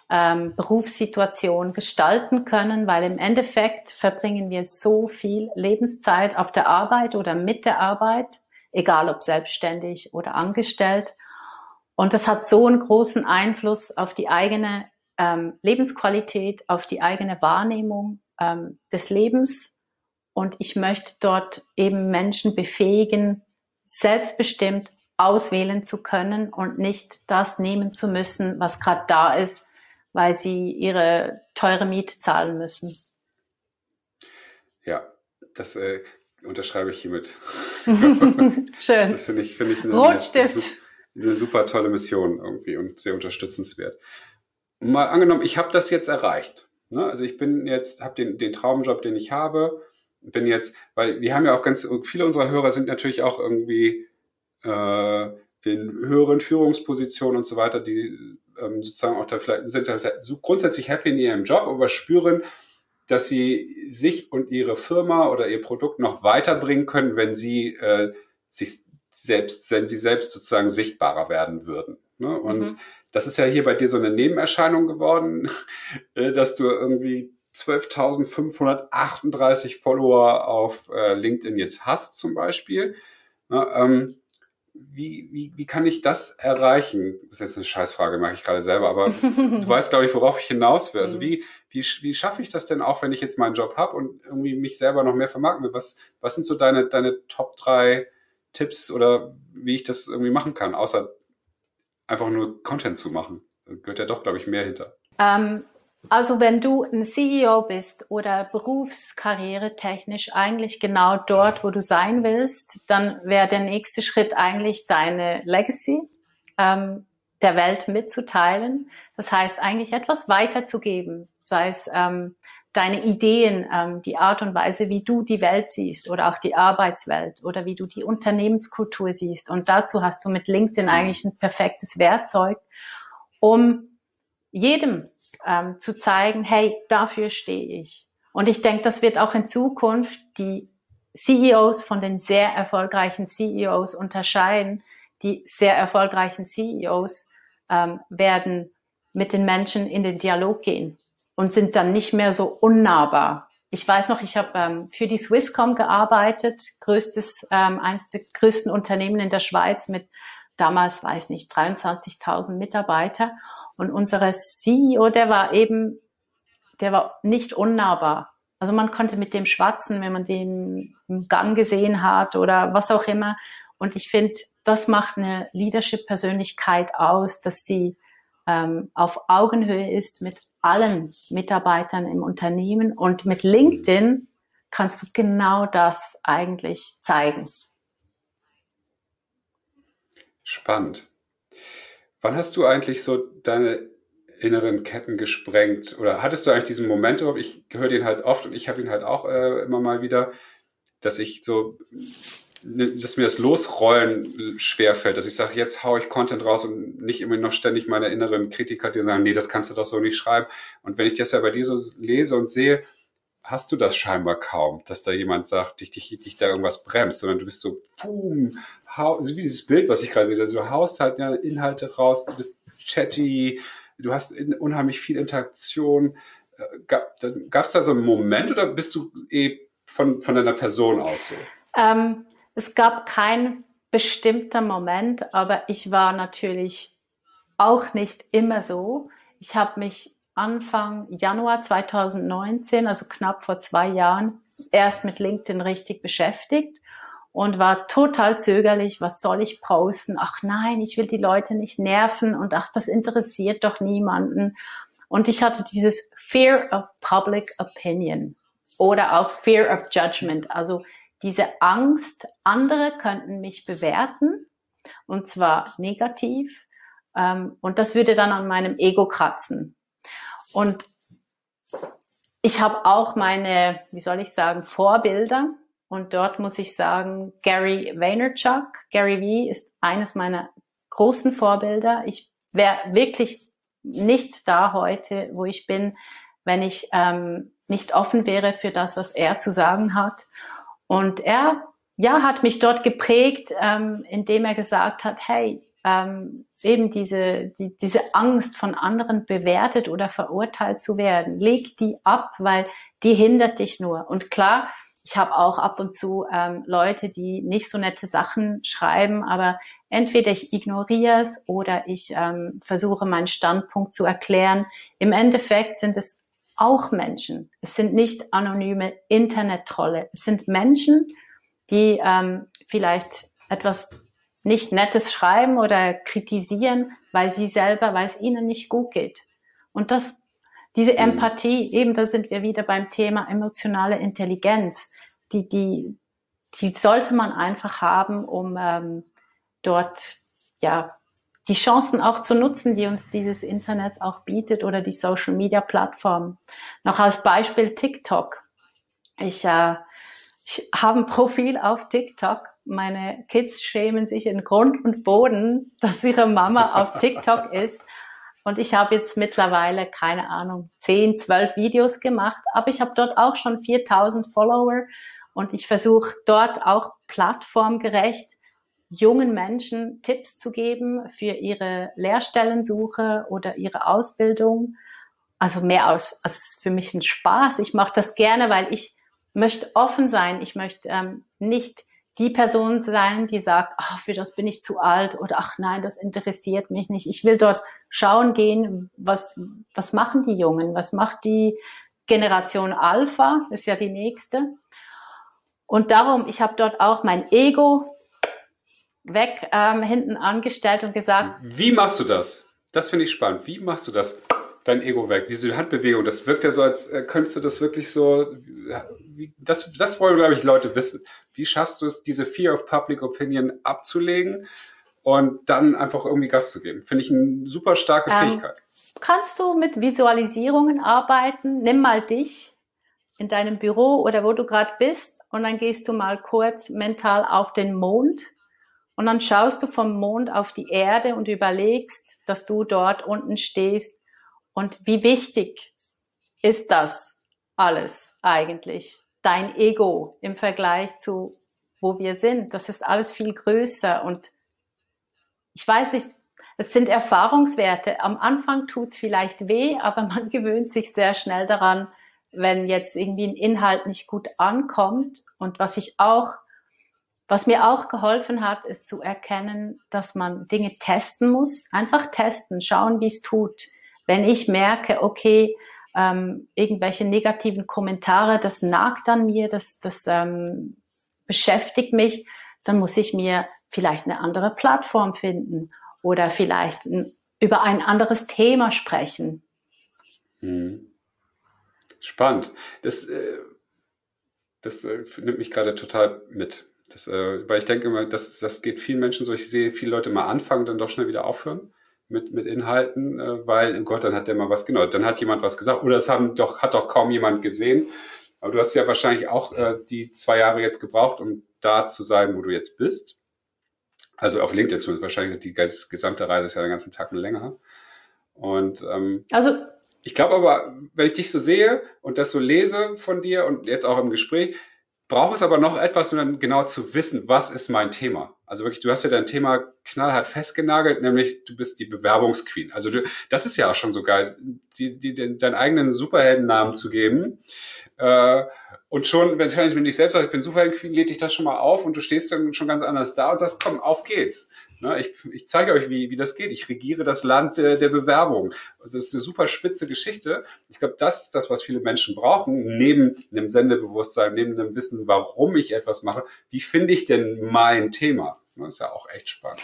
ähm, Berufssituation gestalten können, weil im Endeffekt verbringen wir so viel Lebenszeit auf der Arbeit oder mit der Arbeit, egal ob selbstständig oder angestellt. Und das hat so einen großen Einfluss auf die eigene ähm, Lebensqualität, auf die eigene Wahrnehmung ähm, des Lebens. Und ich möchte dort eben Menschen befähigen, selbstbestimmt auswählen zu können und nicht das nehmen zu müssen, was gerade da ist, weil sie ihre teure Miete zahlen müssen. Ja, das äh, unterschreibe ich hiermit. Schön. Das finde ich, finde ich eine, eine, eine, super tolle Mission irgendwie und sehr unterstützenswert. Mal angenommen, ich habe das jetzt erreicht. Ne? Also ich bin jetzt, habe den, den Traumjob, den ich habe, bin jetzt, weil wir haben ja auch ganz, viele unserer Hörer sind natürlich auch irgendwie äh, den höheren Führungspositionen und so weiter, die ähm, sozusagen auch da vielleicht sind halt so grundsätzlich happy in ihrem Job, aber spüren, dass sie sich und ihre Firma oder ihr Produkt noch weiterbringen können, wenn sie äh, sich selbst, wenn sie selbst sozusagen sichtbarer werden würden. Ne? Und mhm. das ist ja hier bei dir so eine Nebenerscheinung geworden, äh, dass du irgendwie 12.538 Follower auf äh, LinkedIn jetzt hast zum Beispiel. Ne? Ähm, wie, wie, wie kann ich das erreichen? Das ist jetzt eine Scheißfrage, mache ich gerade selber, aber du weißt, glaube ich, worauf ich hinaus will. Also mhm. wie, wie, wie schaffe ich das denn auch, wenn ich jetzt meinen Job habe und irgendwie mich selber noch mehr vermarkten will? Was, was sind so deine, deine Top drei Tipps oder wie ich das irgendwie machen kann, außer einfach nur Content zu machen? Da gehört ja doch, glaube ich, mehr hinter. Ähm, also wenn du ein CEO bist oder berufskarriere technisch eigentlich genau dort, wo du sein willst, dann wäre der nächste Schritt eigentlich deine Legacy ähm, der Welt mitzuteilen. Das heißt eigentlich etwas weiterzugeben, sei es ähm, deine Ideen, ähm, die Art und Weise, wie du die Welt siehst oder auch die Arbeitswelt oder wie du die Unternehmenskultur siehst. Und dazu hast du mit LinkedIn eigentlich ein perfektes Werkzeug, um jedem ähm, zu zeigen, hey, dafür stehe ich. Und ich denke, das wird auch in Zukunft die CEOs von den sehr erfolgreichen CEOs unterscheiden. Die sehr erfolgreichen CEOs ähm, werden mit den Menschen in den Dialog gehen und sind dann nicht mehr so unnahbar. Ich weiß noch, ich habe ähm, für die Swisscom gearbeitet, größtes, ähm, eines der größten Unternehmen in der Schweiz mit damals, weiß nicht, 23.000 Mitarbeiter. Und unsere CEO, der war eben, der war nicht unnahbar. Also man konnte mit dem schwatzen, wenn man den im Gang gesehen hat oder was auch immer. Und ich finde, das macht eine Leadership-Persönlichkeit aus, dass sie ähm, auf Augenhöhe ist mit allen Mitarbeitern im Unternehmen. Und mit LinkedIn kannst du genau das eigentlich zeigen. Spannend. Wann hast du eigentlich so deine inneren Ketten gesprengt? Oder hattest du eigentlich diesen Moment Ich höre den halt oft und ich habe ihn halt auch äh, immer mal wieder, dass ich so, dass mir das Losrollen schwerfällt, dass ich sage, jetzt haue ich Content raus und nicht immer noch ständig meine inneren Kritiker, die sagen, nee, das kannst du doch so nicht schreiben. Und wenn ich das ja bei dir so lese und sehe, hast du das scheinbar kaum, dass da jemand sagt, dich, dich, dich da irgendwas bremst, sondern du bist so, boom, hau, so wie dieses Bild, was ich gerade sehe, du haust halt ja, Inhalte raus, du bist chatty, du hast unheimlich viel Interaktion. Äh, gab es da so einen Moment oder bist du eh von, von deiner Person aus so? Ähm, es gab keinen bestimmten Moment, aber ich war natürlich auch nicht immer so. Ich habe mich Anfang Januar 2019, also knapp vor zwei Jahren, erst mit LinkedIn richtig beschäftigt und war total zögerlich, was soll ich posten? Ach nein, ich will die Leute nicht nerven und ach, das interessiert doch niemanden. Und ich hatte dieses Fear of Public Opinion oder auch Fear of Judgment, also diese Angst, andere könnten mich bewerten und zwar negativ ähm, und das würde dann an meinem Ego kratzen. Und ich habe auch meine, wie soll ich sagen, Vorbilder. Und dort muss ich sagen, Gary Vaynerchuk, Gary V ist eines meiner großen Vorbilder. Ich wäre wirklich nicht da heute, wo ich bin, wenn ich ähm, nicht offen wäre für das, was er zu sagen hat. Und er, ja, hat mich dort geprägt, ähm, indem er gesagt hat, hey, ähm, eben diese, die, diese Angst von anderen bewertet oder verurteilt zu werden. Leg die ab, weil die hindert dich nur. Und klar, ich habe auch ab und zu ähm, Leute, die nicht so nette Sachen schreiben, aber entweder ich ignoriere es oder ich ähm, versuche meinen Standpunkt zu erklären. Im Endeffekt sind es auch Menschen. Es sind nicht anonyme Internet-Trolle. Es sind Menschen, die ähm, vielleicht etwas nicht nettes schreiben oder kritisieren, weil sie selber, weil es ihnen nicht gut geht. Und das, diese mhm. Empathie, eben da sind wir wieder beim Thema emotionale Intelligenz, die, die, die sollte man einfach haben, um ähm, dort ja die Chancen auch zu nutzen, die uns dieses Internet auch bietet oder die Social Media Plattform. Noch als Beispiel TikTok. Ich, äh, ich habe ein Profil auf TikTok Meine Kids schämen sich in Grund und Boden, dass ihre Mama auf TikTok ist. Und ich habe jetzt mittlerweile, keine Ahnung, 10, 12 Videos gemacht, aber ich habe dort auch schon 4000 Follower und ich versuche dort auch plattformgerecht jungen Menschen Tipps zu geben für ihre Lehrstellensuche oder ihre Ausbildung. Also mehr es ist für mich ein Spaß. Ich mache das gerne, weil ich möchte offen sein. Ich möchte ähm, nicht die Person sein, die sagt, ach, für das bin ich zu alt oder ach nein, das interessiert mich nicht. Ich will dort schauen gehen, was, was machen die Jungen, was macht die Generation Alpha, ist ja die nächste. Und darum, ich habe dort auch mein Ego weg ähm, hinten angestellt und gesagt. Wie machst du das? Das finde ich spannend. Wie machst du das? Dein Ego weg, diese Handbewegung, das wirkt ja so, als äh, könntest du das wirklich so, wie, das, das wollen, glaube ich, Leute wissen. Wie schaffst du es, diese Fear of Public Opinion abzulegen und dann einfach irgendwie Gas zu geben? Finde ich eine super starke ähm, Fähigkeit. Kannst du mit Visualisierungen arbeiten? Nimm mal dich in deinem Büro oder wo du gerade bist und dann gehst du mal kurz mental auf den Mond und dann schaust du vom Mond auf die Erde und überlegst, dass du dort unten stehst. Und wie wichtig ist das alles eigentlich? Dein Ego im Vergleich zu wo wir sind. Das ist alles viel größer. Und ich weiß nicht, es sind Erfahrungswerte. Am Anfang tut's vielleicht weh, aber man gewöhnt sich sehr schnell daran, wenn jetzt irgendwie ein Inhalt nicht gut ankommt. Und was ich auch was mir auch geholfen hat, ist zu erkennen, dass man Dinge testen muss. Einfach testen, schauen, wie es tut. Wenn ich merke, okay, ähm, irgendwelche negativen Kommentare, das nagt an mir, das, das ähm, beschäftigt mich, dann muss ich mir vielleicht eine andere Plattform finden oder vielleicht ein, über ein anderes Thema sprechen. Hm. Spannend. Das, äh, das äh, nimmt mich gerade total mit. Das, äh, weil ich denke immer, das, das geht vielen Menschen so. Ich sehe viele Leute mal anfangen, dann doch schnell wieder aufhören mit, mit Inhalten, äh, weil, oh Gott, dann hat der mal was, genau, dann hat jemand was gesagt oder es haben doch, hat doch kaum jemand gesehen. Aber du hast ja wahrscheinlich auch äh, die zwei Jahre jetzt gebraucht, um da zu sein, wo du jetzt bist. Also auf LinkedIn zumindest wahrscheinlich die gesamte Reise ist ja den ganzen Tag länger. Und ähm, also ich glaube aber, wenn ich dich so sehe und das so lese von dir und jetzt auch im Gespräch, braucht es aber noch etwas, um dann genau zu wissen, was ist mein Thema. Also wirklich, du hast ja dein Thema knallhart festgenagelt, nämlich du bist die Bewerbungsqueen. Also du, das ist ja auch schon so geil, die, die, den, deinen eigenen Superheldennamen zu geben. Äh, und schon, wenn ich, wenn ich selbst sage, ich bin Superheldenqueen, lädt dich das schon mal auf und du stehst dann schon ganz anders da und sagst, komm, auf geht's. Ne, ich, ich zeige euch, wie, wie das geht. Ich regiere das Land der, der Bewerbung. Also es ist eine super spitze Geschichte. Ich glaube, das ist das, was viele Menschen brauchen, neben einem Sendebewusstsein, neben dem Wissen, warum ich etwas mache. Wie finde ich denn mein Thema? Das ist ja auch echt spannend.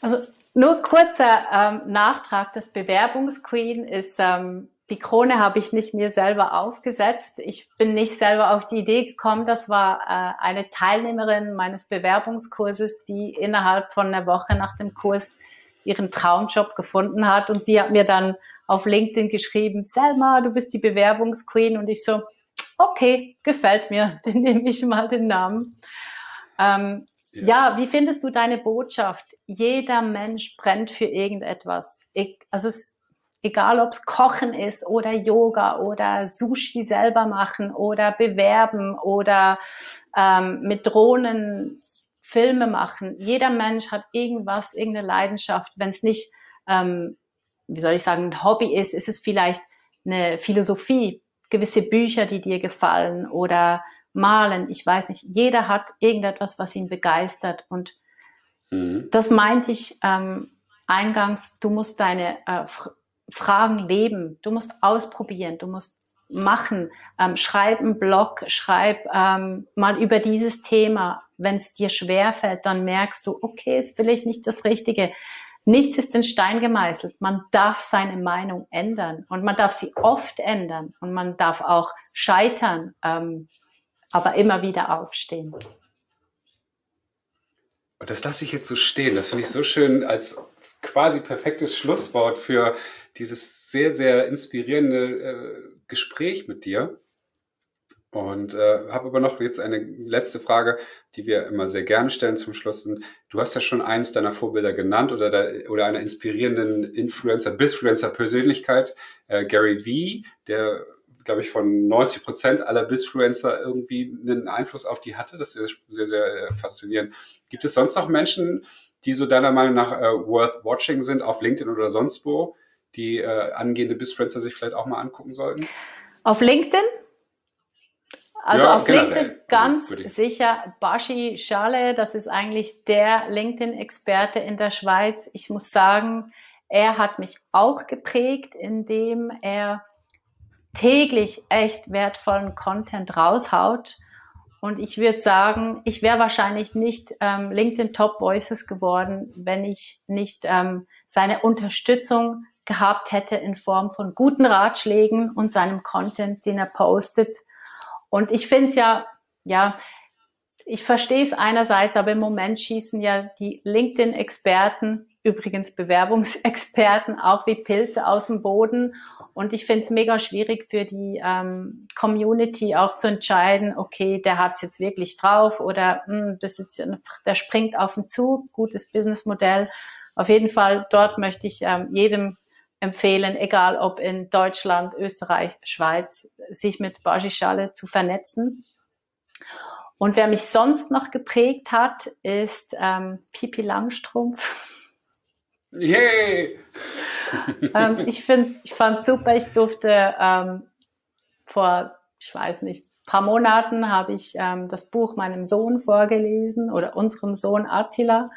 Also nur kurzer ähm, Nachtrag. Das Bewerbungsqueen ist ähm, die Krone habe ich nicht mir selber aufgesetzt. Ich bin nicht selber auf die Idee gekommen. Das war äh, eine Teilnehmerin meines Bewerbungskurses, die innerhalb von einer Woche nach dem Kurs ihren Traumjob gefunden hat. Und sie hat mir dann auf LinkedIn geschrieben, Selma, du bist die Bewerbungsqueen. Und ich so, okay, gefällt mir, dann nehme ich mal den Namen. Ähm, ja. ja. wie findest du deine Botschaft? Jeder Mensch brennt für irgendetwas. Ich, also es egal ob es Kochen ist oder Yoga oder Sushi selber machen oder bewerben oder ähm, mit Drohnen Filme machen. Jeder Mensch hat irgendwas, irgendeine Leidenschaft. Wenn es nicht, ähm, wie soll ich sagen, ein Hobby ist, ist es vielleicht eine Philosophie, gewisse Bücher, die dir gefallen oder malen. Ich weiß nicht. Jeder hat irgendetwas, was ihn begeistert und mhm. das meinte ich ähm, eingangs. Du musst deine äh, Fragen leben. Du musst ausprobieren, du musst machen. Ähm, schreib einen Blog, schreib ähm, mal über dieses Thema. Wenn es dir schwerfällt, dann merkst du, okay, ist vielleicht nicht das Richtige. Nichts ist in Stein gemeißelt. Man darf seine Meinung ändern und man darf sie oft ändern und man darf auch scheitern, ähm, aber immer wieder aufstehen. Und das lasse ich jetzt so stehen. Das finde ich so schön als quasi perfektes Schlusswort für dieses sehr, sehr inspirierende äh, Gespräch mit dir. Und äh, habe aber noch jetzt eine letzte Frage, die wir immer sehr gerne stellen zum Schluss. Du hast ja schon eins deiner Vorbilder genannt oder, der, oder einer inspirierenden Influencer, Bisfluencer-Persönlichkeit, äh, Gary Vee, der, glaube ich, von 90 Prozent aller Bisfluencer irgendwie einen Einfluss auf die hatte. Das ist sehr, sehr äh, faszinierend. Gibt es sonst noch Menschen, die so deiner Meinung nach äh, worth watching sind auf LinkedIn oder sonst wo, die äh, angehende Bisfluencer sich vielleicht auch mal angucken sollten? Auf LinkedIn? Also ja, auf generell. LinkedIn ganz also, sicher Bashi Schale, das ist eigentlich der LinkedIn-Experte in der Schweiz. Ich muss sagen, er hat mich auch geprägt, indem er täglich echt wertvollen Content raushaut. Und ich würde sagen, ich wäre wahrscheinlich nicht ähm, LinkedIn Top Voices geworden, wenn ich nicht ähm, seine Unterstützung gehabt hätte in Form von guten Ratschlägen und seinem Content, den er postet und ich finde es ja, ja, ich verstehe es einerseits, aber im Moment schießen ja die LinkedIn-Experten, übrigens Bewerbungsexperten, auch wie Pilze aus dem Boden. Und ich finde es mega schwierig für die ähm, Community auch zu entscheiden, okay, der hat es jetzt wirklich drauf oder mh, hm, das ist, der springt auf den Zug, gutes Businessmodell. Auf jeden Fall, dort möchte ich ähm, jedem empfehlen, egal ob in Deutschland, Österreich, Schweiz, sich mit Bajischale zu vernetzen. Und wer mich sonst noch geprägt hat, ist ähm, Pipi Langstrumpf. Yay! ähm, ich finde, ich fand super. Ich durfte ähm, vor, ich weiß nicht, paar Monaten habe ich ähm, das Buch meinem Sohn vorgelesen oder unserem Sohn Attila.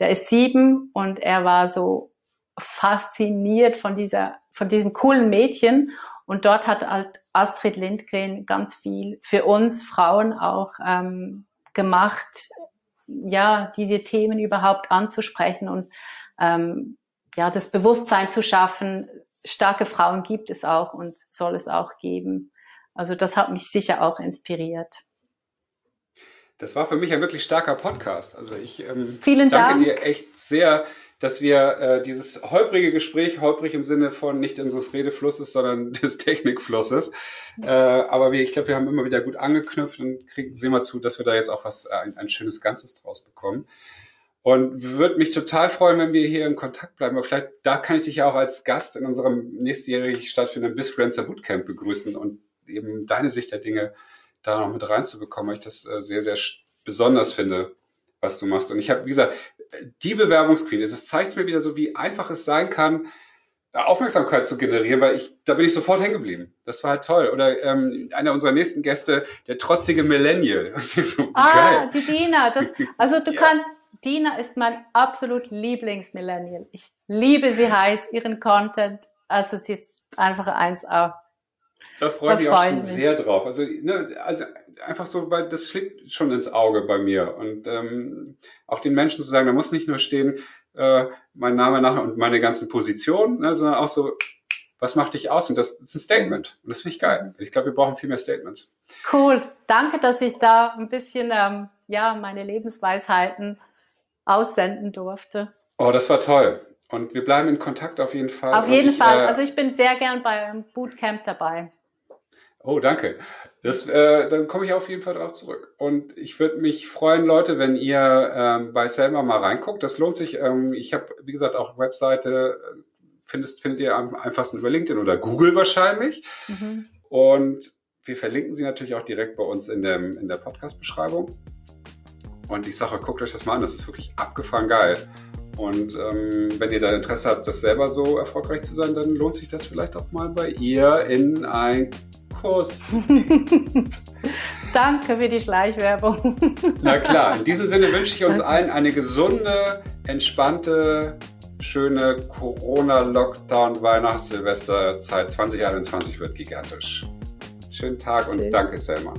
Der ist sieben und er war so fasziniert von dieser, von diesem coolen Mädchen. Und dort hat halt Astrid Lindgren ganz viel für uns Frauen auch ähm, gemacht, ja, diese Themen überhaupt anzusprechen und ähm, ja, das Bewusstsein zu schaffen. Starke Frauen gibt es auch und soll es auch geben. Also das hat mich sicher auch inspiriert. Das war für mich ein wirklich starker Podcast. Also ich ähm, Vielen danke Dank. dir echt sehr dass wir äh, dieses holprige Gespräch, holprig im Sinne von nicht unseres Redeflusses, sondern des Technikflusses, äh, aber wir, ich glaube, wir haben immer wieder gut angeknüpft und kriegen, sehen wir zu, dass wir da jetzt auch was, äh, ein, ein schönes Ganzes draus bekommen. Und würde mich total freuen, wenn wir hier in Kontakt bleiben. Aber vielleicht, da kann ich dich ja auch als Gast in unserem nächstjährig stattfindenden Bisfluencer Bootcamp begrüßen und eben deine Sicht der Dinge da noch mit reinzubekommen, weil ich das äh, sehr, sehr besonders finde, was du machst. Und ich habe, wie gesagt, die Bewerbungsqueen, es zeigt mir wieder so, wie einfach es sein kann, Aufmerksamkeit zu generieren, weil ich, da bin ich sofort hängen geblieben. Das war halt toll. Oder ähm, einer unserer nächsten Gäste, der trotzige Millennial. Ist so ah, geil. die Dina. Das, also du ja. kannst, Dina ist mein absolut Lieblings-Millennial. Ich liebe sie heiß, ihren Content. Also sie ist einfach 1A. Da freue ich mich auch schon sehr drauf. Also, ne, also einfach so, weil das schlägt schon ins Auge bei mir. Und ähm, auch den Menschen zu sagen, da muss nicht nur stehen, äh, mein Name nachher und meine ganzen Positionen, ne, sondern auch so, was macht dich aus? Und das, das ist ein Statement. Und das finde ich geil. Ich glaube, wir brauchen viel mehr Statements. Cool. Danke, dass ich da ein bisschen ähm, ja, meine Lebensweisheiten aussenden durfte. Oh, das war toll. Und wir bleiben in Kontakt auf jeden Fall. Auf jeden ich, Fall. Äh, also ich bin sehr gern beim Bootcamp dabei. Oh, danke. Das, äh, dann komme ich auf jeden Fall darauf zurück. Und ich würde mich freuen, Leute, wenn ihr ähm, bei Selma mal reinguckt. Das lohnt sich. Ähm, ich habe, wie gesagt, auch Webseite, äh, findest, findet ihr am einfachsten über LinkedIn oder Google wahrscheinlich. Mhm. Und wir verlinken sie natürlich auch direkt bei uns in, dem, in der Podcast-Beschreibung. Und ich sage, guckt euch das mal an, das ist wirklich abgefahren geil. Und ähm, wenn ihr da Interesse habt, das selber so erfolgreich zu sein, dann lohnt sich das vielleicht auch mal bei ihr in ein Kurs. Danke für die Schleichwerbung. Na klar, in diesem Sinne wünsche ich uns allen eine gesunde, entspannte, schöne Corona-Lockdown-Weihnachts-Silvester-Zeit 2021 wird gigantisch. Schönen Tag und Tschüss. danke, Selma.